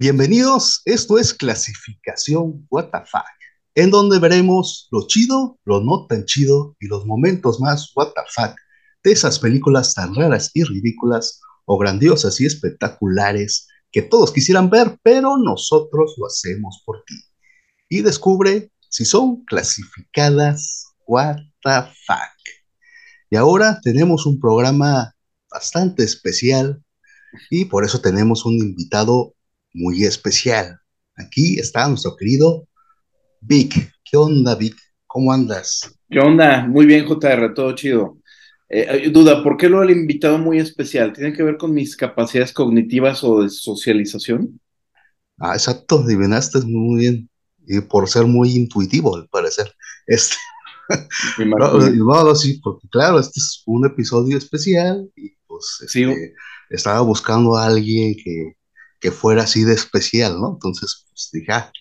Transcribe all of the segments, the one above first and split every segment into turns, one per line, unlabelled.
Bienvenidos, esto es Clasificación WTF, en donde veremos lo chido, lo no tan chido y los momentos más WTF de esas películas tan raras y ridículas o grandiosas y espectaculares que todos quisieran ver, pero nosotros lo hacemos por ti. Y descubre si son clasificadas WTF. Y ahora tenemos un programa bastante especial y por eso tenemos un invitado muy especial. Aquí está nuestro querido Vic. ¿Qué onda, Vic? ¿Cómo andas?
¿Qué onda? Muy bien, JR, todo chido. Eh, duda, ¿por qué lo he invitado muy especial? ¿Tiene que ver con mis capacidades cognitivas o de socialización?
Ah, exacto, adivinaste muy bien. Y por ser muy intuitivo, al parecer. Este. no, sí, porque claro, este es un episodio especial y pues este, estaba buscando a alguien que, que fuera así de especial, ¿no? Entonces, pues dije, ah,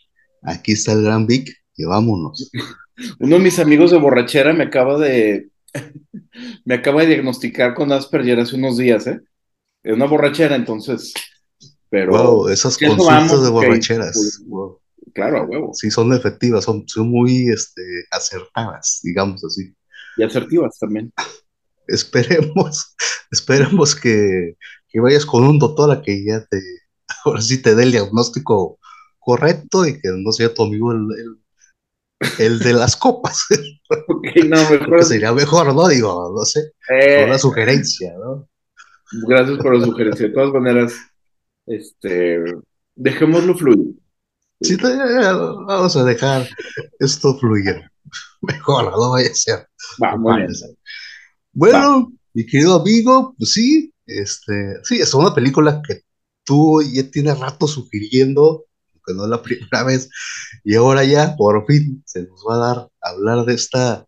aquí está el gran Vic y vámonos.
Uno de mis amigos de borrachera me acaba de, me acaba de diagnosticar con Asperger hace unos días, ¿eh? Es una borrachera, entonces, pero...
Wow, esas consultas de borracheras.
Claro, a huevo.
Sí, son efectivas, son, son muy este, acertadas, digamos así.
Y asertivas también.
esperemos, esperemos que, que vayas con un doctor a que ya te, ahora sí te dé el diagnóstico correcto y que no sea tu amigo el, el, de las copas.
no, mejor.
Sería mejor, ¿no? Digo, no sé. Eh, una sugerencia, ¿no?
Gracias por la sugerencia. De todas maneras, este, dejémoslo fluir.
Sí, vamos a dejar esto fluir. Mejor, no vaya a ser.
Vamos.
Bueno, mi querido amigo, pues sí, este, sí, es una película que tú ya tienes rato sugiriendo, que no es la primera vez, y ahora ya por fin se nos va a dar a hablar de esta,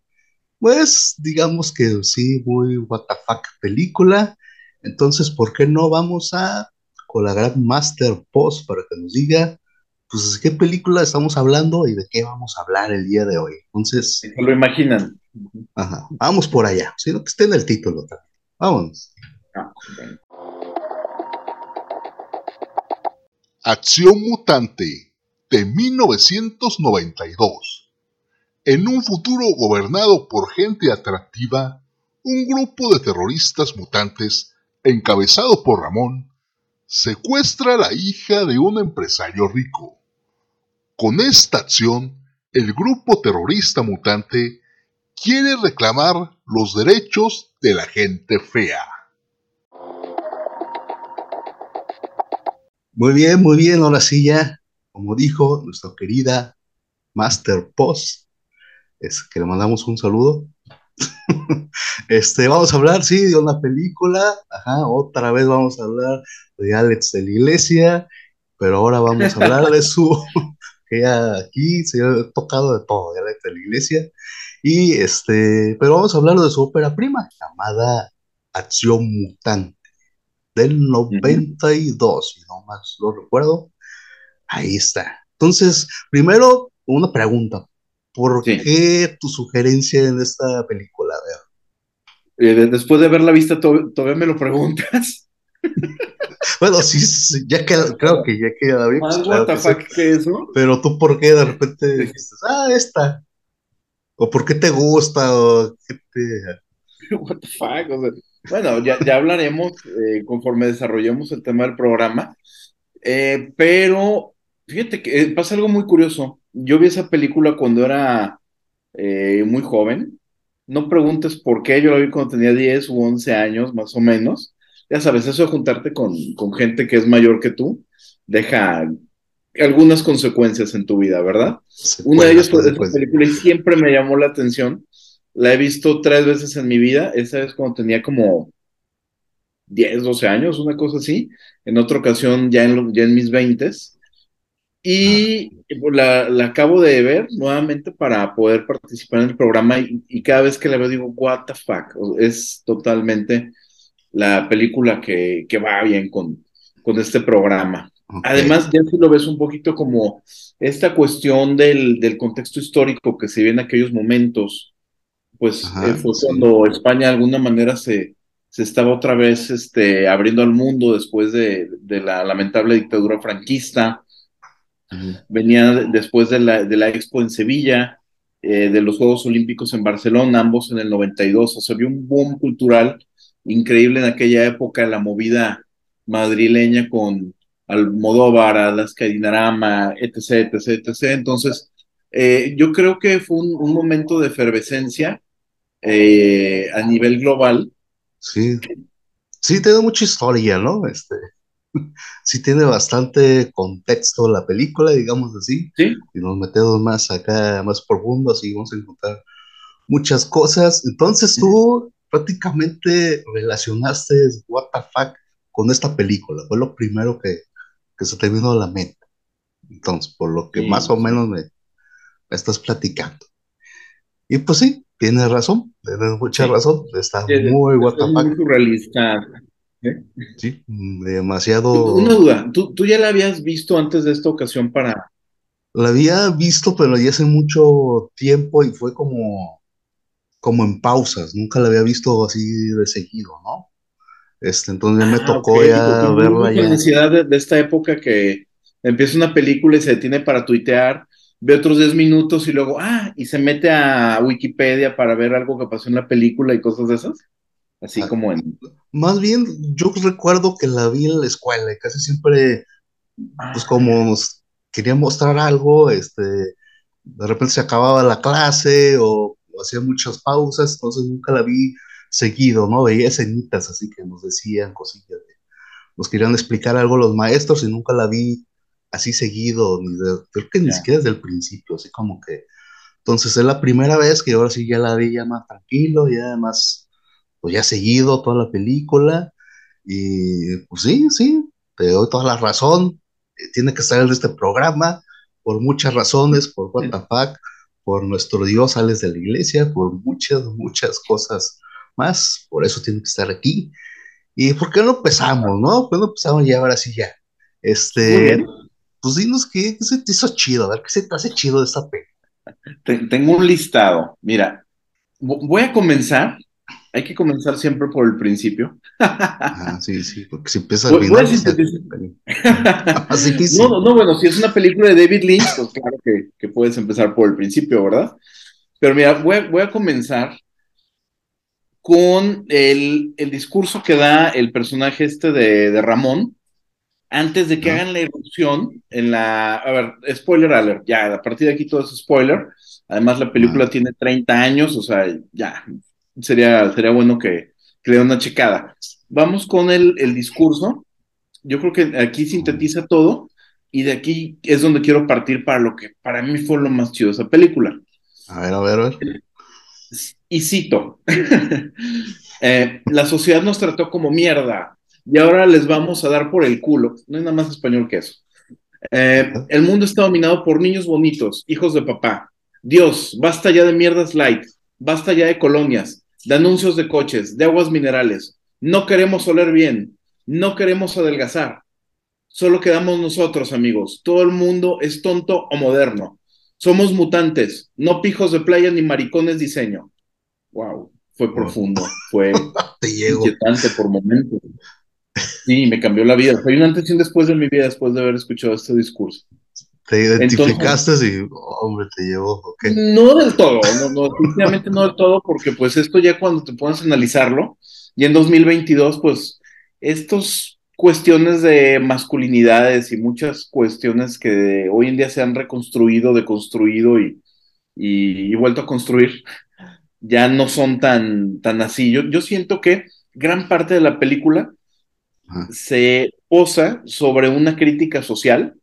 pues digamos que sí, muy what the fuck película. Entonces, ¿por qué no vamos a con la gran Master Post para que nos diga, pues, qué película estamos hablando y de qué vamos a hablar el día de hoy? Entonces.
Lo imaginan.
Ajá, vamos por allá, sino que esté en el título también. Vámonos. Ah,
Acción Mutante de 1992. En un futuro gobernado por gente atractiva, un grupo de terroristas mutantes, encabezado por Ramón, secuestra a la hija de un empresario rico. Con esta acción, el grupo terrorista mutante quiere reclamar los derechos de la gente fea.
Muy bien, muy bien. Ahora sí ya, como dijo nuestra querida Master Post, es que le mandamos un saludo. este, vamos a hablar, sí, de una película. Ajá, otra vez vamos a hablar de Alex de la Iglesia, pero ahora vamos a hablar de su, que ya aquí se ha tocado de todo, de Alex de la Iglesia. Y este, pero vamos a hablar de su ópera prima, llamada Acción Mutante del 92, si no más lo recuerdo. Ahí está. Entonces, primero, una pregunta. ¿Por qué tu sugerencia en esta película?
Eh, después de haberla vista, todavía me lo preguntas.
bueno, sí, ya que creo que ya que la
vimos. Más claro que, eso.
Pero tú, ¿por qué de repente dijiste, ah, esta? ¿O por qué te gusta? ¿O qué te...
What the fuck? O sea, bueno, ya, ya hablaremos eh, conforme desarrollemos el tema del programa, eh, pero fíjate que eh, pasa algo muy curioso. Yo vi esa película cuando era muy joven. No preguntes por qué, yo la vi cuando tenía 10 u 11 años, más o menos. Ya sabes, eso de juntarte con, con gente que es mayor que tú, deja algunas consecuencias en tu vida, ¿verdad? Una de ellas fue esa película y siempre me llamó la atención la he visto tres veces en mi vida. Esa vez cuando tenía como 10, 12 años, una cosa así. En otra ocasión ya en, ya en mis 20 y pues, la, acabo de ver nuevamente para poder participar en el programa y, cada vez que la veo digo, what the fuck, es totalmente la película que, va bien con, con este programa. Además, ya si lo ves un poquito como esta cuestión del, del contexto histórico que se ve en aquellos momentos, pues eh, fue cuando España de alguna manera se, se estaba otra vez este, abriendo al mundo después de, la lamentable dictadura franquista. Venía después de la, de la Expo en Sevilla, eh, de los Juegos Olímpicos en Barcelona, ambos en el 92. O sea, había un boom cultural increíble en aquella época, la movida madrileña con Almodóvar, Alaska Dinarama, etc., etc., etc. Entonces, eh, yo creo que fue un, momento de efervescencia eh, a nivel global.
Sí, sí, tiene mucha historia, ¿no? Este, sí tiene bastante contexto la película, digamos así.
Sí.
Y nos metemos más acá, más profundo, así vamos a encontrar muchas cosas. Entonces tú prácticamente relacionaste What the fuck con esta película. Fue lo primero que, que se te vino a la mente. Entonces, por lo que más o menos me, estás platicando. Y pues sí, tienes razón, tienes mucha razón. Está muy what the fuck.
Muy surrealista.
¿Eh? Sí, demasiado.
Una duda, ¿Tú, ¿tú ya la habías visto antes de esta ocasión para.
La había visto, pero ya hace mucho tiempo y fue como, como en pausas. Nunca la había visto así de seguido, ¿no? Este, entonces me ah, tocó ya verla.
La necesidad de, de, esta época que empieza una película y se detiene para tuitear, ve otros 10 minutos y luego, ah, y se mete a Wikipedia para ver algo que pasó en la película y cosas de esas. Así ah, como en.
Más bien, yo recuerdo que la vi en la escuela y casi siempre, pues como nos quería mostrar algo, este, de repente se acababa la clase o, hacía muchas pausas, entonces nunca la vi seguido, ¿no? Veía escenitas así que nos decían cosillas, nos querían explicar algo los maestros y nunca la vi así seguido, ni creo que ni siquiera desde el principio, así como que. Entonces es la primera vez que ahora sí ya la vi ya más tranquilo, ya además pues ya seguido toda la película. Y pues sí, sí, te doy toda la razón. Eh, tiene que estar en este programa por muchas razones, por what the por nuestro Dios sales de la iglesia, por muchas, muchas cosas más. Por eso tiene que estar aquí. ¿Y por qué no empezamos, no? ¿Por qué no empezamos ya ahora sí ya? Este, pues dinos qué, qué, se te hizo chido, a ver qué se te hace chido de esta
película. Tengo un listado. Mira, voy a comenzar hay que comenzar siempre por el principio.
Ah, sí, sí, porque si empieza a olvidar.
no, no, bueno, si es una película de David Lynch, pues claro que, puedes empezar por el principio, ¿verdad? Pero mira, voy, a comenzar con el, discurso que da el personaje este de, Ramón antes de que hagan la erupción en la. A ver, spoiler alert, ya, a partir de aquí todo es spoiler. Además, la película tiene 30 años, o sea, ya, sería, sería bueno que, que le dé una checada. Vamos con el, el discurso. Yo creo que aquí sintetiza todo y de aquí es donde quiero partir para lo que para mí fue lo más chido de esa película.
A ver, a ver, a ver.
Y cito, eh, la sociedad nos trató como mierda y ahora les vamos a dar por el culo. No hay nada más español que eso. Eh, el mundo está dominado por niños bonitos, hijos de papá. Dios, basta ya de mierdas light, basta ya de colonias, de anuncios de coches, de aguas minerales. No queremos oler bien, no queremos adelgazar. Solo quedamos nosotros, amigos. Todo el mundo es tonto o moderno. Somos mutantes, no pijos de playa ni maricones diseño. Wow, fue profundo, fue inquietante por momentos. Sí, me cambió la vida. Fue un antes y un después de mi vida después de haber escuchado este discurso.
Te identificaste y, hombre, te llevó.
No del todo, no, no, definitivamente no del todo, porque pues esto ya cuando te a analizarlo, y en 2022, pues estos cuestiones de masculinidades y muchas cuestiones que hoy en día se han reconstruido, deconstruido y, y, vuelto a construir, ya no son tan, tan así. Yo, yo siento que gran parte de la película se posa sobre una crítica social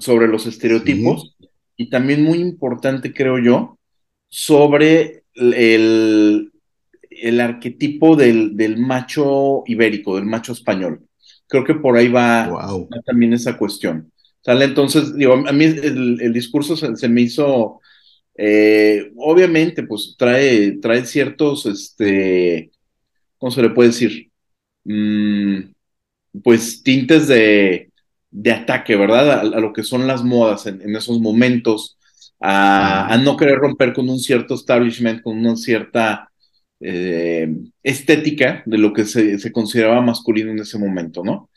sobre los estereotipos y también muy importante, creo yo, sobre el, el arquetipo del, del, macho ibérico, del macho español. Creo que por ahí va, también esa cuestión. ¿Sale? Entonces, digo, a mí el, discurso se, me hizo, eh, obviamente, pues trae, trae ciertos, este, ¿cómo se le puede decir? Mm, pues tintes de, de ataque, ¿verdad? A, lo que son las modas en, esos momentos, a, no querer romper con un cierto establishment, con una cierta eh, estética de lo que se, se, consideraba masculino en ese momento, ¿no?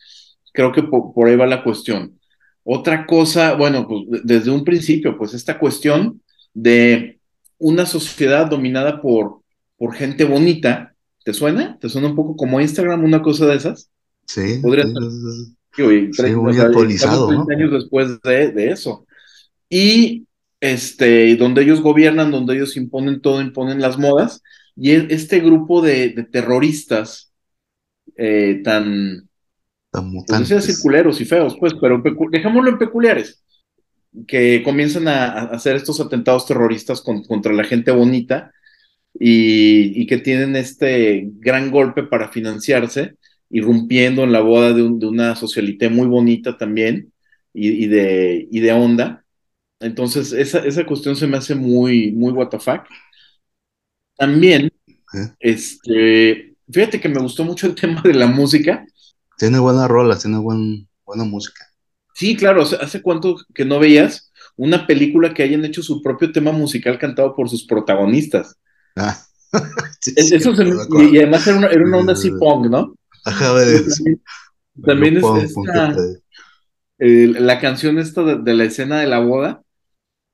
Creo que por, por, ahí va la cuestión. Otra cosa, bueno, pues desde un principio, pues esta cuestión de una sociedad dominada por, por gente bonita, ¿te suena? ¿Te suena un poco como Instagram, una cosa de esas?
Sí.
Podría
sí,
ser.
sí,
Sí,
sí,
tre- o
muy
sea,
actualizado, ¿no?
30 años después de, de eso. Y este, donde ellos gobiernan, donde ellos imponen todo, imponen las modas, y este grupo de, de terroristas eh, tan,
Tan
pues decía
mutantes.
circuleros y feos, pues, pero dejémoslo en peculiares, que comienzan a, a hacer estos atentados terroristas con- contra la gente bonita y, y que tienen este gran golpe para financiarse, irrumpiendo en la boda de, un- de una socialité muy bonita también y, y de, y de onda. Entonces, esa, esa cuestión se me hace muy, muy what the fuck. También,
¿eh?
este, fíjate que me gustó mucho el tema de la música.
Tiene buenas rolas, tiene buen, buena música.
Sí, claro, ¿hace, hace cuánto que no veías una película que hayan hecho su propio tema musical cantado por sus protagonistas?
Ah, sí,
Es-
sí,
Eso
acuerdo.
y, además era una, era una onda así punk, ¿no?
Ajá, ves,
También, también es esta, eh, la canción esta de, de la escena de la boda,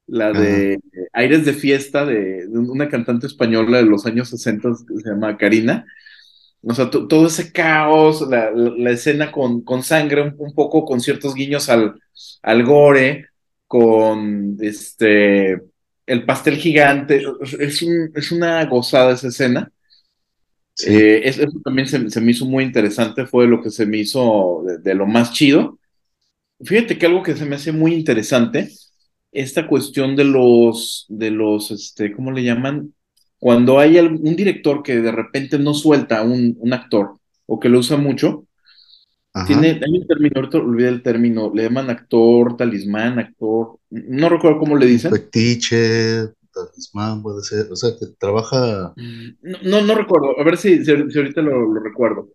la
Ajá.
de Aires de Fiesta, de, de una cantante española de los años 60 que se llama Karina. O sea, to- todo ese caos, la, la- la escena con, con sangre, un, un poco con ciertos guiños al, al gore, con este el pastel gigante. Es, un- es una gozada esa escena.
sí,
Eh, es- eso también se, se me hizo muy interesante, fue lo que se me hizo de, de lo más chido. Fíjate que algo que se me hace muy interesante, esta cuestión de los, de los, este, ¿cómo le llaman? Cuando hay un director que de repente no suelta a un, un actor o que lo usa mucho,
ajá.
tiene, hay un término, ahorita olvidé el término, le llaman actor, talismán, actor, no recuerdo cómo le dicen.
Fetiche, talismán, puede ser. O sea, que trabaja.
No, no, no recuerdo, a ver si, si, ahorita lo, lo recuerdo.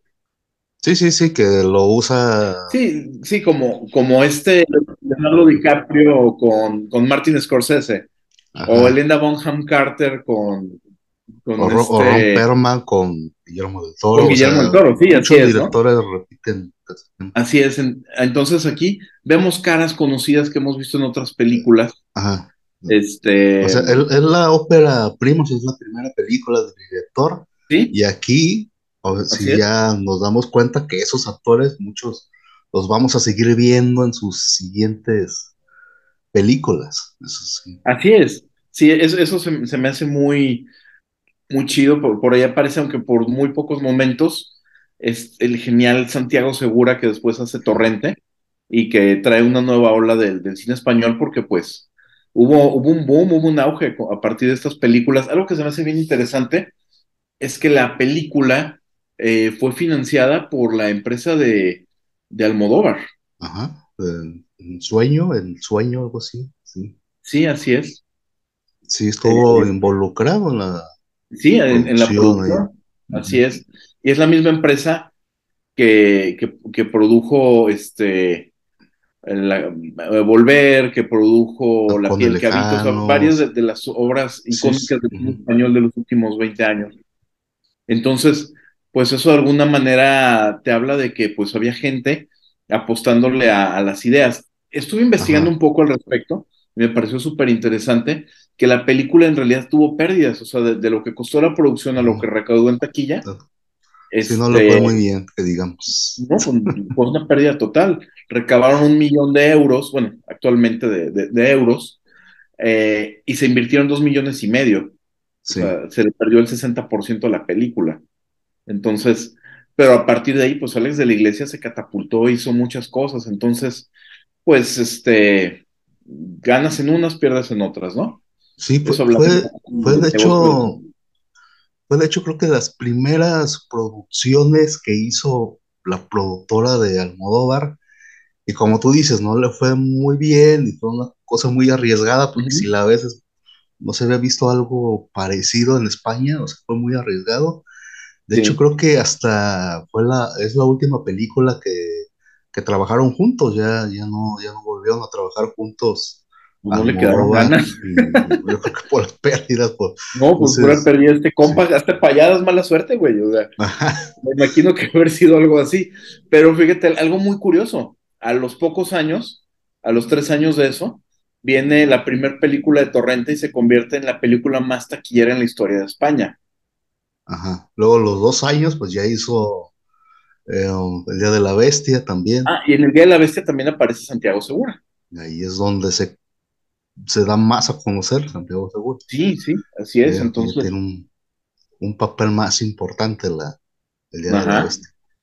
Sí, sí, sí, que lo usa.
Sí, sí, como, como este Leonardo DiCaprio con, con Martin Scorsese,
Ajá.
o Elena Bonham Carter con, con,
O, o Ron
este,
Perlman con Guillermo del Toro.
con
o
Guillermo
sea,
del Toro, sí, así es, ¿no?
directores repiten.
Así es. en- entonces aquí vemos caras conocidas que hemos visto en otras películas.
Ajá.
Este,
O sea, es la ópera prima, o sea, es la primera película del director.
sí,
Y aquí, o
Así
si
es.
ya nos damos cuenta que esos actores, muchos los vamos a seguir viendo en sus siguientes películas. Eso sí.
así es. Sí, eso, eso se, se me hace muy, muy chido. Por, por ahí aparece, aunque por muy pocos momentos, es el genial Santiago Segura que después hace Torrente y que trae una nueva ola del, del cine español porque pues hubo, hubo un boom, hubo un auge a partir de estas películas. Algo que se me hace bien interesante es que la película eh, fue financiada por la empresa de, de Almodóvar.
Ajá. El, el sueño, el sueño, algo así. Sí,
Sí, así es.
sí estuvo
Eh,
involucrado en la
Sí, en, en la
producción.
Así es. Y es la misma empresa que, que, que produjo este la- eh, Volver, que produjo La piel que habita, o sea, varias de, de las obras
Sí,
icónicas del cine
ujú.
español de los últimos 20 años. Entonces, pues eso de alguna manera te habla de que pues había gente apostándole a, a las ideas. Estuve investigando
Ajá.
un poco al respecto me pareció súper interesante que la película en realidad tuvo pérdidas, o sea, de, de lo que costó la producción a lo que recaudó en taquilla,
Sí, no le fue
este,
muy bien, que digamos.
no, fue, fue una pérdida total. Recabaron un millón de euros, bueno, actualmente de, de- de euros, eh, y se invirtieron dos millones y medio.
Sí.
O sea, se le perdió el 60% de la película. Entonces, pero a partir de ahí, pues Alex de la Iglesia se catapultó, hizo muchas cosas. Entonces, pues, este, ganas en unas, pierdes en otras, ¿no?
Sí, fue, fue, fue de
negocio
hecho, fue de hecho creo que las primeras producciones que hizo la productora de Almodóvar, y como tú dices, no le fue muy bien, y fue una cosa muy arriesgada, porque
Ujú.
si la ves, es- no se había visto algo parecido en España, o sea, fue muy arriesgado. De
Sí.
hecho, creo que hasta fue la, es la última película que, que trabajaron juntos, ya, ya no, ya no volvieron a trabajar juntos
no le quedaron ganas.
yo creo que por las pérdidas. Por,
no, pues por pérdida este compa, hasta payadas mala suerte, güey. O sea, me imagino que haber sido algo así. Pero fíjate, algo muy curioso. A los pocos años, a los tres años de eso, viene la primera película de Torrente y se convierte en la película más taquillera en la historia de España.
Ajá. Luego los dos años, pues ya hizo eh, El Día de la Bestia también.
Ah, y en El Día de la Bestia también aparece Santiago Segura.
Ahí es donde se se da más a conocer Santiago Segura.
Sí, sí, así es. entonces
tiene un, papel más importante la, el día de la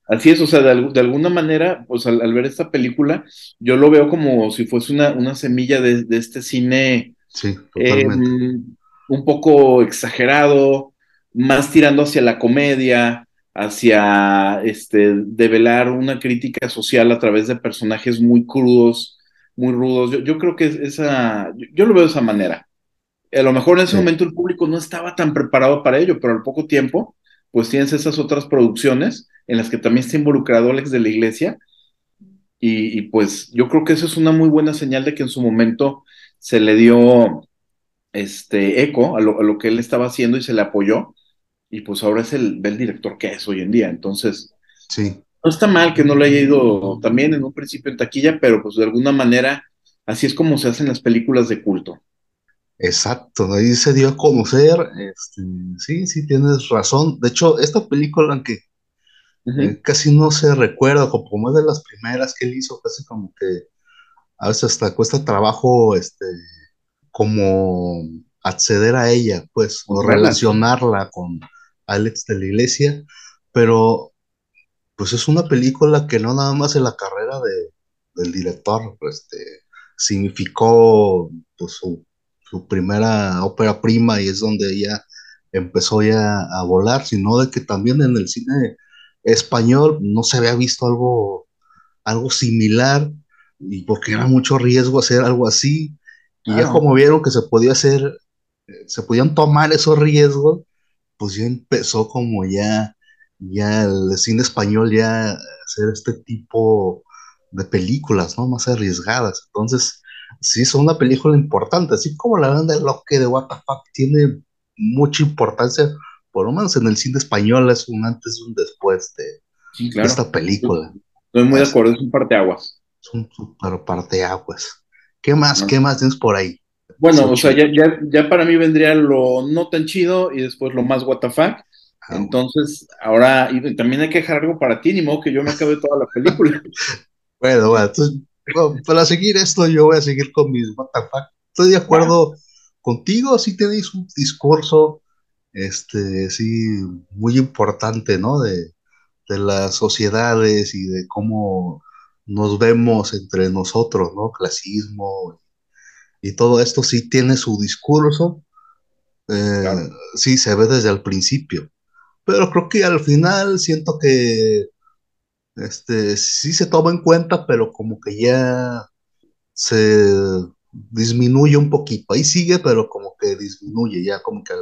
Así es, o sea, de, alguna manera, pues al, ver esta película, yo lo veo como si fuese una, una semilla de, este cine
sí.
Em, un poco exagerado, más tirando hacia la comedia, hacia este develar una crítica social a través de personajes muy crudos, muy rudos. Yo, creo que esa, yo, lo veo de esa manera. A lo mejor en ese momento el público no estaba tan preparado para ello, pero al poco tiempo, pues tienes esas otras producciones en las que también está involucrado Alex de la Iglesia. Y, pues yo creo que eso es una muy buena señal de que en su momento se le dio este eco a lo, que él estaba haciendo y se le apoyó. Y pues ahora es el, el director que es hoy en día. Entonces,
sí
no está mal que no le haya ido también en un principio en taquilla, pero pues de alguna manera así es como se hacen las películas de culto.
Exacto, ahí se dio a conocer, este, sí, sí, tienes razón. De hecho, esta película, aunque eh, casi no se recuerda, como es de las primeras que él hizo, casi como que a veces hasta cuesta trabajo, este, como acceder a ella, pues, o relacionarla con Alex de la Iglesia, pero pues es una película que no nada más en la carrera de, del director, este, significó pues, su, primera ópera prima y es donde ella empezó ya a volar, sino de que también en el cine español no se había visto algo, algo similar y porque era mucho riesgo hacer algo así. Y ya como vieron que se podía hacer, eh, se podían tomar esos riesgos, pues ya empezó como ya ya el cine español ya hacer este tipo de películas, ¿no? Más arriesgadas. Entonces, sí es una película importante, así como la banda de Loque de Fuck tiene mucha importancia, por lo menos en el cine español es un antes y un después de, esta película.
Estoy muy de acuerdo, es un parteaguas.
Es un super parteaguas. ¿Qué más? ¿Qué más tienes por ahí?
Bueno, o sea, ya, ya, ya, para mí vendría lo no tan chido y después lo más fuck. Ah, Entonces, ahora, y también hay que dejar algo para ti, ni modo que yo me acabe toda la película.
bueno, bueno, entonces, para seguir esto, yo voy a seguir con mis what Estoy de acuerdo contigo, sí tenéis un discurso, este, sí, muy importante, ¿no? De, las sociedades y de cómo nos vemos entre nosotros, ¿no? Clasismo y todo esto sí tiene su discurso, eh, sí se ve desde el principio pero creo que al final siento que este, sí se toma en cuenta, pero como que ya se disminuye un poquito. Ahí sigue, pero como que disminuye ya, como que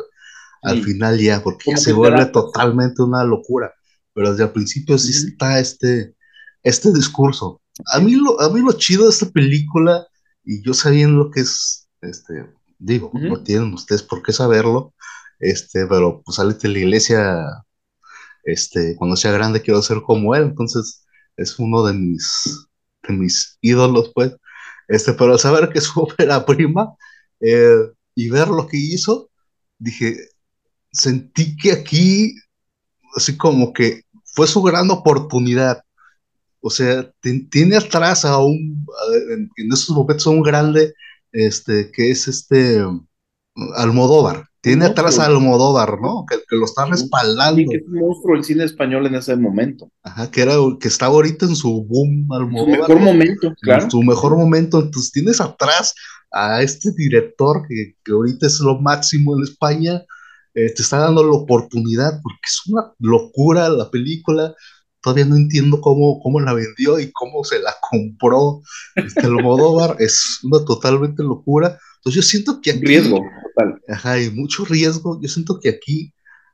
al, final ya, porque ya se vuelve totalmente una locura. Pero desde el principio sí está este, este discurso. A mí, lo, a mí lo chido de esta película, y yo sabiendo lo que es, este, digo, no tienen ustedes por qué saberlo, este, pero pues de la iglesia, este, cuando sea grande quiero ser como él, entonces es uno de mis, de mis ídolos, pues, este, pero saber que es ópera prima eh, y ver lo que hizo, dije, sentí que aquí, así como que fue su gran oportunidad, o sea, tiene atrás a un, en, en esos momentos a un grande, este, que es este, Almodóvar, tiene atrás a Almodóvar, ¿no? Que, lo está respaldando. Sí,
que es un monstruo el cine español en ese momento.
Ajá, que era que está ahorita en su boom
Almodóvar. Su mejor momento, claro.
En su mejor momento. Entonces tienes atrás a este director que, ahorita es lo máximo en España. Eh, te está dando la oportunidad porque es una locura la película. Todavía no entiendo cómo, cómo la vendió y cómo se la compró este Almodóvar. es una totalmente locura entonces yo siento que aquí...
Riesgo, total.
Ajá, hay mucho riesgo. Yo siento que aquí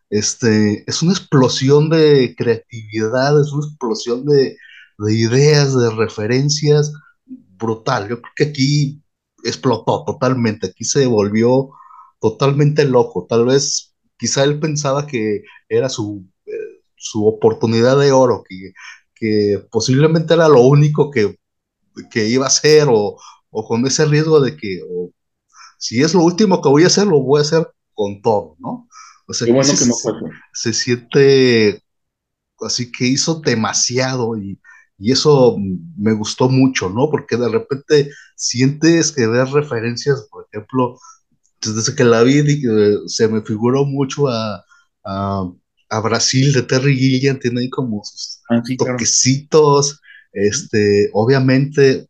este, es una explosión de creatividad, es una explosión de, ideas, de referencias brutal. Yo creo que aquí explotó totalmente, aquí se volvió totalmente loco, tal vez quizá él pensaba que era su, eh, su oportunidad de oro, que, que posiblemente era lo único que, que iba a hacer o, o, con ese riesgo de que o, si es lo último que voy a hacer, lo voy a hacer con todo, ¿no?
O sea, bueno que,
se,
no
se siente así que hizo demasiado y, y, eso me gustó mucho, ¿no? Porque de repente sientes que ves referencias, por ejemplo, desde que la vi eh, se me figuró mucho a, a, a, Brasil de Terry Gilliam, tiene ahí como sus
ah, sí,
toquecitos, claro. este, obviamente,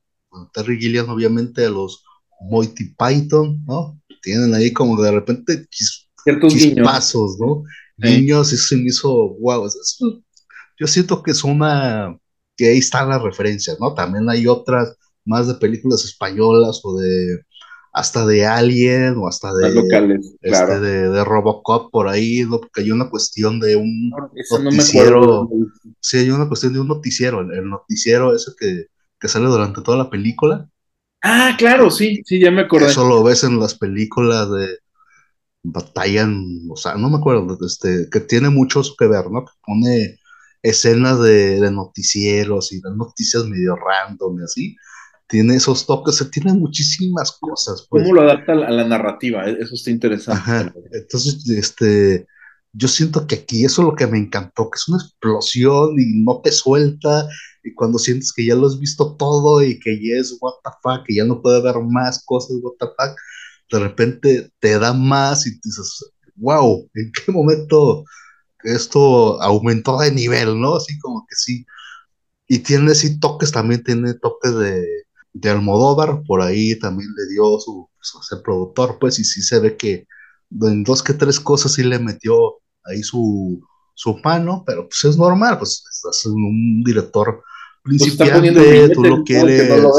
Terry Gilliam, obviamente a los Moity Python, ¿no? Tienen ahí como de repente chis, chispazos, ¿no? Sí. Niños, eso se me hizo, wow, eso, yo siento que es una, que ahí están las referencias, ¿no? También hay otras más de películas españolas o de, hasta de Alien o hasta de,
locales,
este,
claro.
de, de, Robocop por ahí, ¿no? Porque hay una cuestión de un no, noticiero, no sí, hay una cuestión de un noticiero, el, el noticiero ese que, que, sale durante toda la película.
Ah, claro, sí, sí, ya me acordé.
Eso lo ves en las películas de batallan, o sea, no me acuerdo, este, que tiene mucho que ver, ¿no? Que pone escenas de, de, noticieros y de noticias medio random y así. Tiene esos toques, se tiene muchísimas cosas.
Pues. ¿Cómo lo adapta a la narrativa? Eso está interesante.
Ajá. Entonces, este, yo siento que aquí eso es lo que me encantó, que es una explosión y no te suelta. Y cuando sientes que ya lo has visto todo y que ya es what the que ya no puede haber más cosas, what de repente te da más y dices, wow, ¿en qué momento esto aumentó de nivel, ¿no? Así como que sí. Y tiene así toques, también tiene toques de, de Almodóvar, por ahí también le dio su, su ser productor, pues, y sí se ve que en dos que tres cosas sí le metió ahí su, su mano, pero pues es normal, pues estás un director principiante, pues tú lo quieres no lo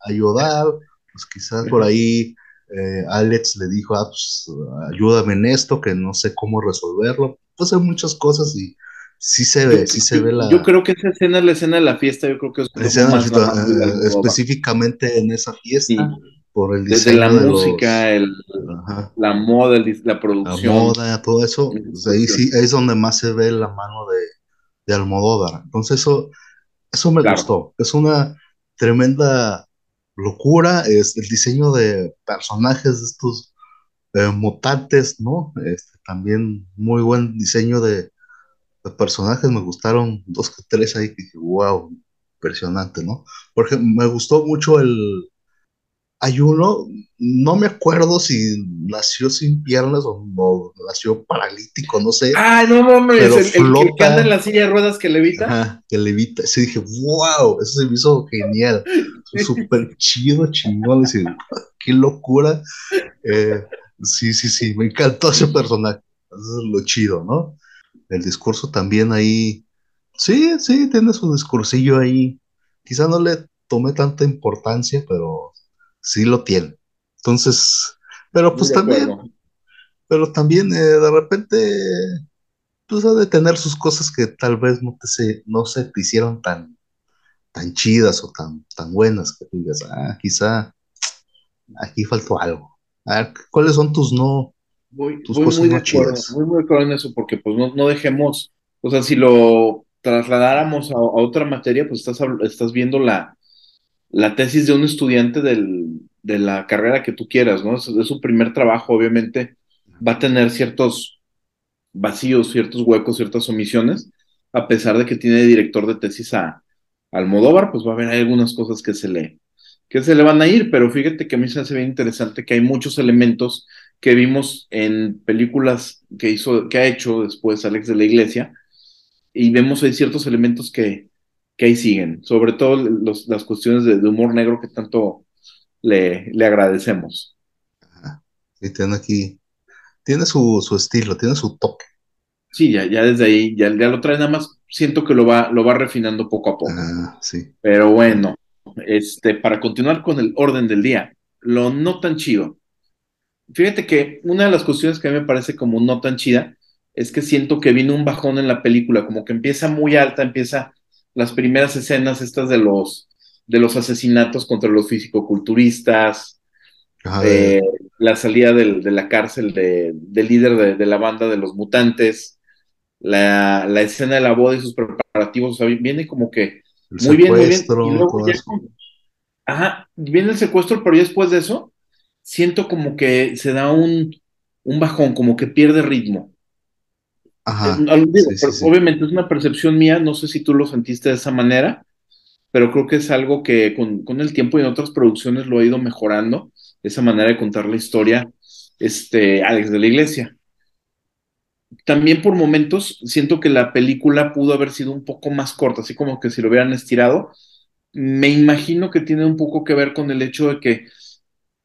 ayudar, pues quizás por ahí eh, Alex le dijo, ah, pues ayúdame en esto, que no sé cómo resolverlo, pues hay muchas cosas y sí se ve,
yo,
sí se ve la...
Yo creo que esa escena es la escena de la fiesta, yo creo que es
la escena, más eh, específicamente en esa fiesta, sí. Por el
Desde
diseño
la
de
música, el, la moda, el, la producción.
La moda, todo eso, pues ahí sí es donde más se ve la mano de, de Almodóvar. Entonces eso, eso me claro. gustó, es una tremenda locura, es el diseño de personajes de estos eh, mutantes, ¿no? Este, también muy buen diseño de, de, personajes, me gustaron dos que tres ahí que wow, impresionante, ¿no? Porque me gustó mucho el... Hay uno, no me acuerdo si nació sin piernas o, nació paralítico, no sé.
Ah, no mames, el, flota, el, que anda en la silla de ruedas que levita.
Ajá, que levita. Sí, dije, wow, eso se me hizo genial. Súper chido, chingón. Dije, qué locura. Eh, Sí, sí, sí, me encantó ese personaje. Eso es lo chido, ¿no? El discurso también ahí. Sí, sí, tiene su discursillo ahí. Quizá no le tomé tanta importancia, pero sí lo tiene. Entonces, pero pues también, pero también eh, de repente, pues ha de tener sus cosas que tal vez no, te se, no se te hicieron tan, tan chidas o tan, tan buenas que tú digas, ah, quizá aquí faltó algo. A ver, ¿cuáles son tus no?
Voy, tus voy muy, de acuerdo, muy, muy de acuerdo en eso, porque pues no, no dejemos, o sea, si lo trasladáramos a, a, otra materia, pues estás, estás viendo la, la tesis de un estudiante del, de la carrera que tú quieras, ¿no? Es, su primer trabajo, obviamente va a tener ciertos vacíos, ciertos huecos, ciertas omisiones, a pesar de que tiene director de tesis a, a Almodóvar, pues va a haber algunas cosas que se le, que se le van a ir, pero fíjate que a mí se hace bien interesante que hay muchos elementos que vimos en películas que hizo, que ha hecho después Alex de la Iglesia, y vemos hay ciertos elementos que, que ahí siguen, sobre todo los, las cuestiones de, de, humor negro que tanto le, le agradecemos.
Sí, tiene aquí, tiene su, su, estilo, tiene su toque.
Sí, ya, ya desde ahí, ya, ya lo trae, nada más siento que lo va, lo va refinando poco a poco.
Ah, sí.
Pero bueno, este, para continuar con el orden del día, lo no tan chido. Fíjate que una de las cuestiones que a mí me parece como no tan chida es que siento que viene un bajón en la película, como que empieza muy alta, empieza las primeras escenas estas de los, de los asesinatos contra los fisicoculturistas, eh, la salida del, de la cárcel de, del líder de, la banda de los mutantes, la, la, escena de la boda y sus preparativos, o sea, viene como que muy bien, muy bien. ajá, viene el secuestro, pero ya después de eso, siento como que se da un, un bajón, como que pierde ritmo. Ajá, Obviamente es una percepción mía, no sé si tú lo sentiste de esa manera, pero creo que es algo que con, con, el tiempo y en otras producciones lo ha ido mejorando, esa manera de contar la historia, este, Alex de la Iglesia. También por momentos siento que la película pudo haber sido un poco más corta, así como que si lo hubieran estirado. Me imagino que tiene un poco que ver con el hecho de que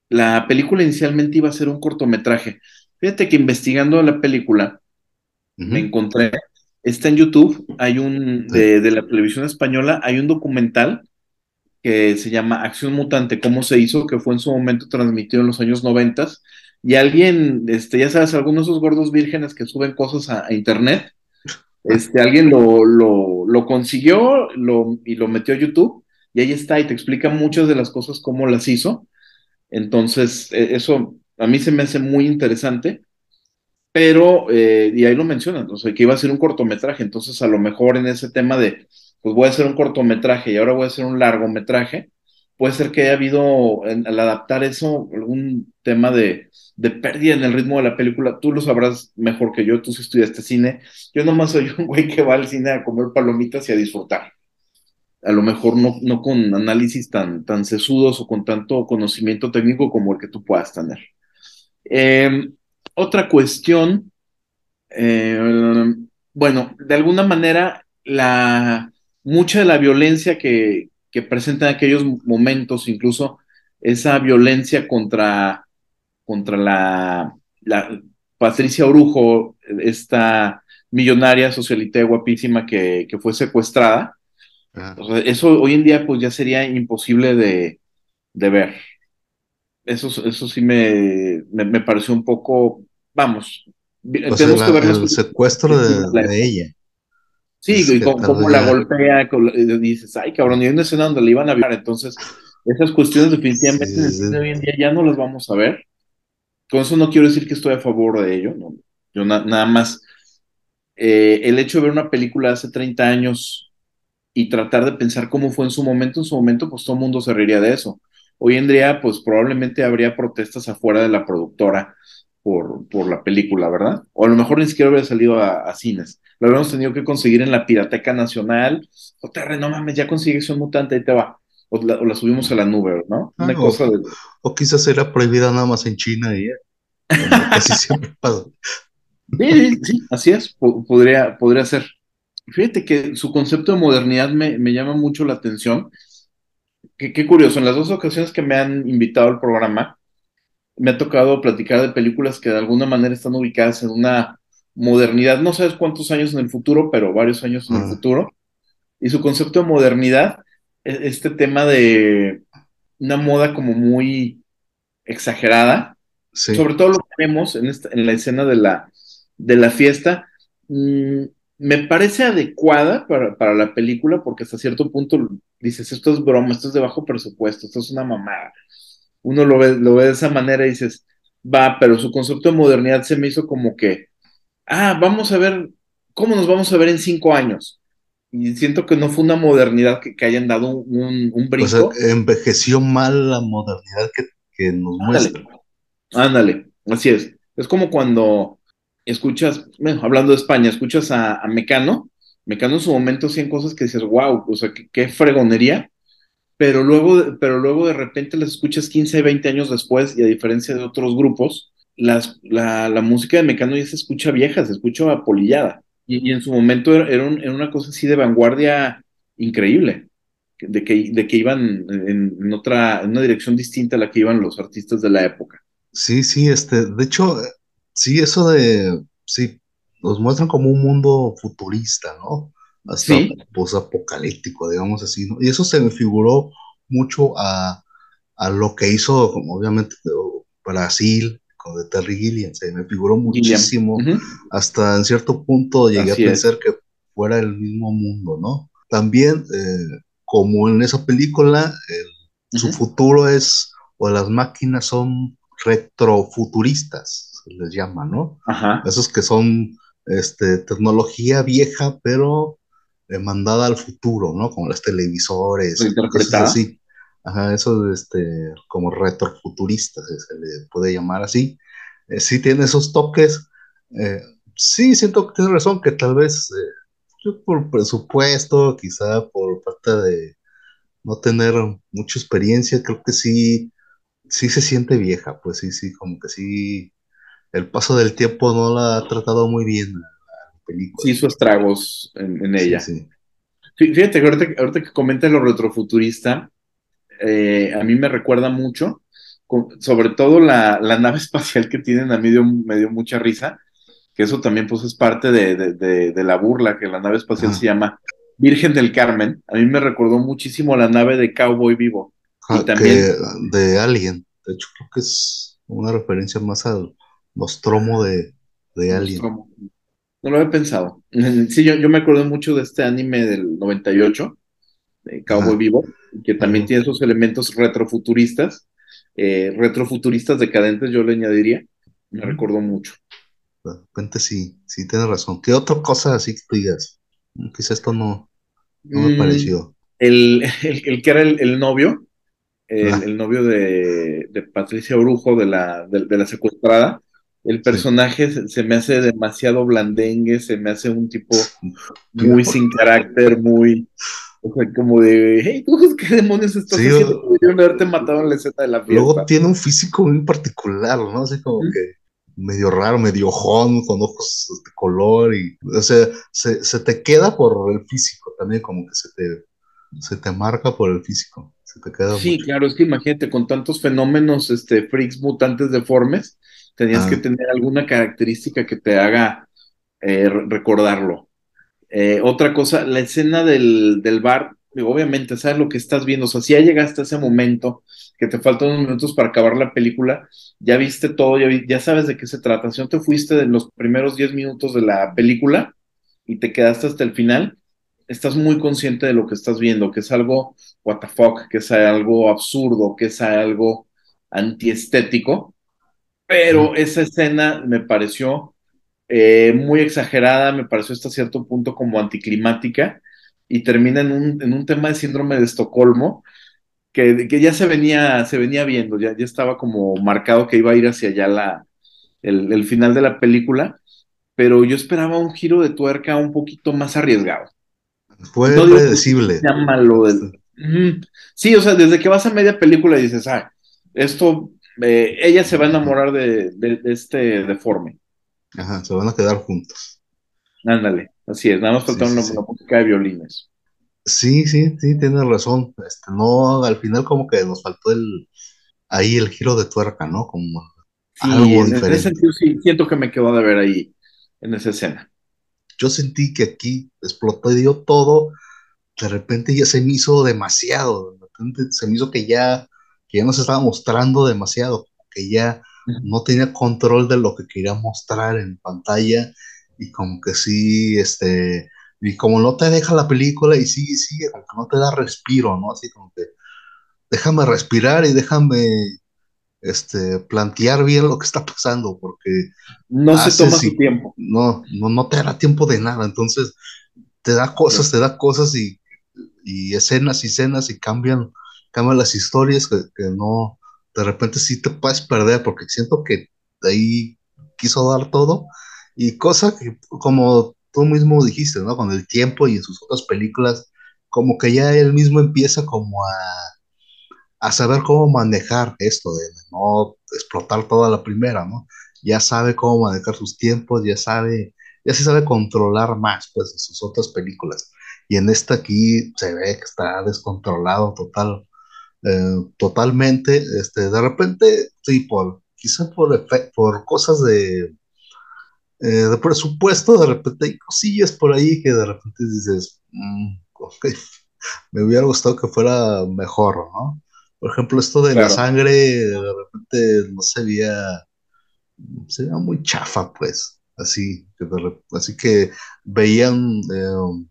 la película inicialmente iba a ser un cortometraje. Fíjate que investigando la película, me encontré, está en YouTube, hay un, de, de, la televisión española, hay un documental que se llama Acción Mutante, cómo se hizo, que fue en su momento transmitido en los años noventas, y alguien, este, ya sabes, algunos de esos gordos vírgenes que suben cosas a, internet, este, alguien lo, lo, lo consiguió lo, y lo metió a YouTube, y ahí está, y te explica muchas de las cosas, cómo las hizo. Entonces, e, eso a mí se me hace muy interesante pero, eh, y ahí lo mencionan, o sea, que iba a ser un cortometraje, entonces a lo mejor en ese tema de, pues voy a hacer un cortometraje y ahora voy a hacer un largometraje, puede ser que haya habido, al adaptar eso, algún tema de, de pérdida en el ritmo de la película, tú lo sabrás mejor que yo, tú sí estudiaste cine, yo nomás soy un güey que va al cine a comer palomitas y a disfrutar. A lo mejor no, no con análisis tan, tan sesudos o con tanto conocimiento técnico como el que tú puedas tener. Eh, otra cuestión, eh, bueno, de alguna manera, la, mucha de la violencia que, que presenta en aquellos momentos, incluso esa violencia contra, contra la, la Patricia Orujo, esta millonaria socialite guapísima que, que fue secuestrada, eso hoy en día pues ya sería imposible de, de ver. Eso, eso sí me, me, pareció un poco, vamos,
tenemos que ver el secuestro de, ella.
Sí, y como, la golpea, y dices, ay cabrón, y hay una escena donde le iban a violar, entonces esas cuestiones definitivamente hoy en día ya no las vamos a ver. Con eso no quiero decir que estoy a favor de ello, no. yo nada más, eh, el hecho de ver una película hace 30 años y tratar de pensar cómo fue en su momento, en su momento, pues todo el mundo se reiría de eso Hoy en día, pues probablemente habría protestas afuera de la productora por, por la película, ¿verdad? O a lo mejor ni siquiera hubiera salido a, cines. Lo habríamos tenido que conseguir en la Pirateca Nacional. O te no mames, ya consigues un mutante, ahí te va. O la, subimos a la nube, ¿no?
Una cosa o, de... o quizás era prohibida nada más en China y Así siempre pasa.
Sí, sí, así es, podría, podría ser. Fíjate que su concepto de modernidad me, me llama mucho la atención qué, curioso, en las dos ocasiones que me han invitado al programa, me ha tocado platicar de películas que de alguna manera están ubicadas en una modernidad, no sabes cuántos años en el futuro, pero varios años en el futuro. Y su concepto de modernidad, e, este tema de una moda como muy exagerada, sobre todo lo que vemos en, en la escena de la, de la fiesta, mm, me parece adecuada para, para, la película porque hasta cierto punto dices, esto es broma, esto es de bajo presupuesto, esto es una mamada. Uno lo ve, lo ve de esa manera y dices, va, pero su concepto de modernidad se me hizo como que, ah, vamos a ver, ¿cómo nos vamos a ver en cinco años? Y siento que no fue una modernidad que, que hayan dado un, un brinco.
O sea, envejeció mal la modernidad que, que nos muestra.
Ándale, así es. Es como cuando escuchas, bueno, hablando de España, escuchas a, Mecano, Mecano en su momento hacían cosas que dices, wow, o sea, qué, fregonería, pero luego, pero luego de repente las escuchas 15, 20 años después y a diferencia de otros grupos, las, la, la, música de Mecano ya se escucha vieja, se escucha apolillada. Y, y en su momento era, era, una cosa así de vanguardia increíble, de que, de que iban en, en, otra, en una dirección distinta a la que iban los artistas de la época.
Sí, sí, este, de hecho, sí, eso de, sí, nos muestran como un mundo futurista, ¿no? Hasta sí. posapocalíptico, digamos así, ¿no? Y eso se me figuró mucho a, a lo que hizo, como obviamente, Brasil, con de Terry Gilliam, se me figuró muchísimo, hasta en cierto punto llegué a pensar que fuera el mismo mundo, ¿no? También, eh, como en esa película, su futuro es o las máquinas son retrofuturistas, se les llama, ¿no?
Ajá.
Esos que son este, tecnología vieja, pero eh, mandada al futuro, ¿no? Como los televisores,
Interpretada.
así. Ajá, eso este, como retrofuturistas, se le puede llamar así. Eh, sí tiene esos toques. Eh, sí, siento que tiene razón, que tal vez por presupuesto, quizá por falta de no tener mucha experiencia, creo que sí, sí se siente vieja, pues sí, sí, como que sí, el paso del tiempo no la ha tratado muy bien la película.
Sí hizo estragos en, en ella.
Sí, sí.
Fíjate que ahorita, ahorita que comenta lo retrofuturista, eh, a mí me recuerda mucho, con, sobre todo la, la, nave espacial que tienen, a mí dio, me dio mucha risa, que eso también pues es parte de, de, de, de la burla, que la nave espacial
Ah.
se llama Virgen del Carmen. A mí me recordó muchísimo la nave de Cowboy Vivo.
Ah,
Y también-
que de Alien, de hecho creo que es una referencia más al Nostromo de, de Alien.
Nostromo. No lo había pensado. Sí, yo, yo me acuerdo mucho de este anime del 98, de Cowboy. Vivo, que también tiene esos elementos retrofuturistas, eh, retrofuturistas decadentes, yo le añadiría. Me
Ujú.
recordó mucho.
De repente sí, sí tienes razón. ¿Qué otra cosa así que tú digas? Mm, Quizá esto no, no me
Mm,
pareció.
El, el- el que era el, el novio, el,
Ah.
novio de, de Patricia Orujo, de la, de, de la secuestrada, el personaje se, se me hace demasiado blandengue, se me hace un tipo muy sin carácter, muy, o sea, como de, hey, tú, ¿qué demonios estás
Sí,
haciendo? Pudieron haberte matado en la escena de la fiesta.
Luego tiene un físico muy particular, ¿no? Así como que medio raro, medio ojón, con ojos de color y, o sea, se, se te queda por el físico también, como que se te, se te marca por el físico, se te queda
Sí,
mucho.
claro, es que imagínate, con tantos fenómenos, este, freaks mutantes deformes, tenías
Ah.
que tener alguna característica que te haga eh, re- recordarlo. Eh, otra cosa, la escena del, del bar, obviamente, sabes lo que estás viendo, o sea, si ya llegaste a ese momento, que te faltan unos minutos para acabar la película, ya viste todo, ya, vi- ya sabes de qué se trata. Si no te fuiste de los primeros 10 minutos de la película y te quedaste hasta el final, estás muy consciente de lo que estás viendo, que es algo what the fuck, que es algo absurdo, que es algo antiestético, pero esa escena me pareció eh, muy exagerada, me pareció hasta cierto punto como anticlimática y termina en un, en un tema de síndrome de Estocolmo que, que ya se venía, se venía viendo, ya, ya estaba como marcado que iba a ir hacia allá la, el, el final de la película, pero yo esperaba un giro de tuerca un poquito más arriesgado.
Fue
No
predecible.
sea malo del- Ujú. Sí, o sea, desde que vas a media película y dices, ah, esto, eh, ella se va a enamorar de, de- de este deforme.
Ajá, se van a quedar juntos.
Ándale, así es, nada más
Sí,
faltaron
sí,
la música de violines.
Sí, sí, sí, tienes razón. Este, no, al final como que nos faltó el, ahí el giro de tuerca, ¿no? Como
Sí,
algo
en ese
diferente.
sentido sí, siento que me quedó de ver ahí en esa escena.
Yo sentí que aquí explotó y dio todo. De repente ya se me hizo demasiado. De repente se me hizo que ya, que ya nos estaba mostrando demasiado, que ya no tenía control de lo que quería mostrar en pantalla y como que sí, este, y como no te deja la película y sigue, sigue, como que no te da respiro, ¿no? Así como que déjame respirar y déjame, este, plantear bien lo que está pasando, porque
No se toma su tiempo.
no, no, no te da tiempo de nada, entonces te da cosas, te da cosas y, y escenas y escenas y cambian, cambian las historias que, que no, de repente sí te puedes perder porque siento que ahí quiso dar todo y cosa que como tú mismo dijiste, ¿no? Con el tiempo y en sus otras películas, como que ya él mismo empieza como a, a saber cómo manejar esto de no explotar toda la primera, ¿no? Ya sabe cómo manejar sus tiempos, ya sabe, ya se sabe controlar más, pues, en sus otras películas. Y en esta aquí se ve que está descontrolado total, eh, totalmente. Este, de repente, sí, por, quizá por, por cosas de, eh, de presupuesto, de repente hay cosillas por ahí que de repente dices, "Mm, ok, me hubiera gustado que fuera mejor, ¿no? Por ejemplo, esto de la sangre, de repente no se veía, se veía muy chafa, pues, así, que de así que veían eh,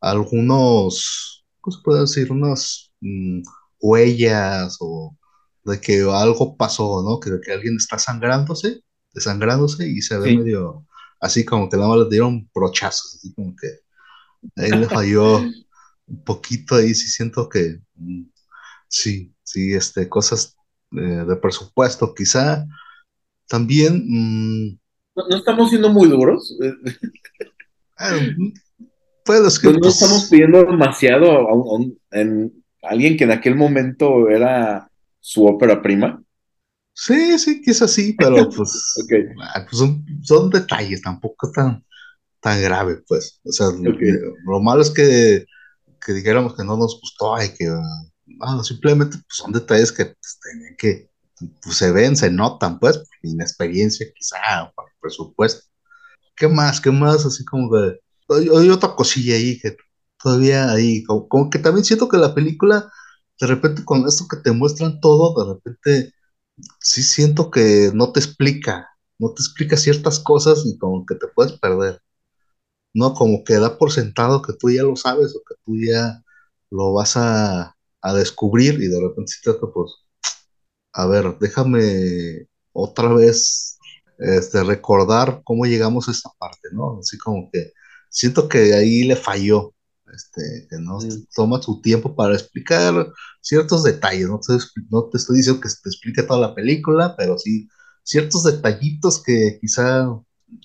algunos, ¿cómo se puede decir? Unas mm, huellas o de que algo pasó, ¿no? Que, que alguien está sangrándose, desangrándose y se ve
Sí.
medio así como que nada más le dieron brochazos, así como que ahí le falló un poquito ahí, sí siento que mm, sí, sí, este, cosas eh, de presupuesto quizá. También, mm,
No, no estamos siendo muy duros. eh,
pues es que
No, no
pues,
estamos pidiendo demasiado a, un- a un- en alguien que en aquel momento era su ópera prima.
sí, sí, quizás sí, pero pues, ah, pues son, son detalles, tampoco tan, tan grave, pues. O sea, lo malo es que, que dijéramos que no nos gustó y que, ah, no, simplemente pues, son detalles que pues, tenían que, pues, se ven, se notan, pues, por inexperiencia quizá, por presupuesto. ¿Qué más? ¿Qué más? Así como que hay, hay otra cosilla ahí que todavía ahí, como, que también siento que la película, de repente con esto que te muestran todo, de repente sí siento que no te explica, no te explica ciertas cosas y como que te puedes perder, ¿no? Como que da por sentado que tú ya lo sabes o que tú ya lo vas a, a descubrir y de repente sí trata, pues, a ver, déjame otra vez este, recordar cómo llegamos a esta parte, ¿no? Así como que siento que ahí le falló, este, que no toma su tiempo para explicar ciertos detalles, no te, no te estoy diciendo que te explique toda la película, pero sí ciertos detallitos que quizá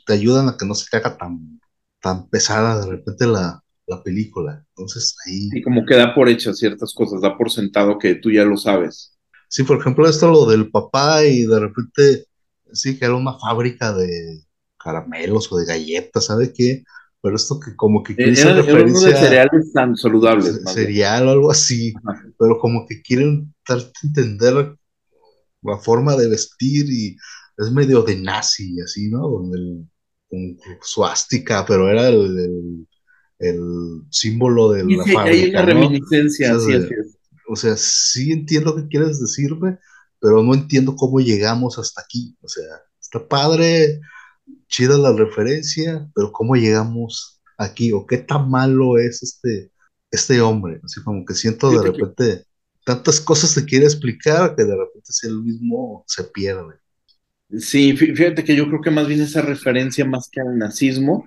te ayudan a que no se te haga tan, tan pesada de repente la, la película. Entonces ahí...
Y como que da por hechas ciertas cosas, da por sentado que tú ya lo sabes.
Sí, por ejemplo, esto lo del papá y de repente, sí, que era una fábrica de caramelos o de galletas, ¿sabe qué? Pero esto que como que quiere hacer
unos de
referencia
cereales tan saludables.
cereal o algo así,
Ajá.
pero como que quieren a entender la forma de vestir y es medio de nazi, así, ¿no? Donde el, con suástica, pero era el, el, el símbolo de
Y
la
sí, hay
fábrica,
una
¿no?
reminiscencia,
O sea,
así es.
o sea, sí entiendo qué quieres decirme, pero no entiendo cómo llegamos hasta aquí. O sea, está padre, chida la referencia, pero cómo llegamos aquí o qué tan malo es este, este hombre. Así como que siento de
que-
repente tantas cosas te quiere explicar que de repente si él mismo se pierde.
Sí, fí- fíjate que yo creo que más bien esa referencia más que al nazismo,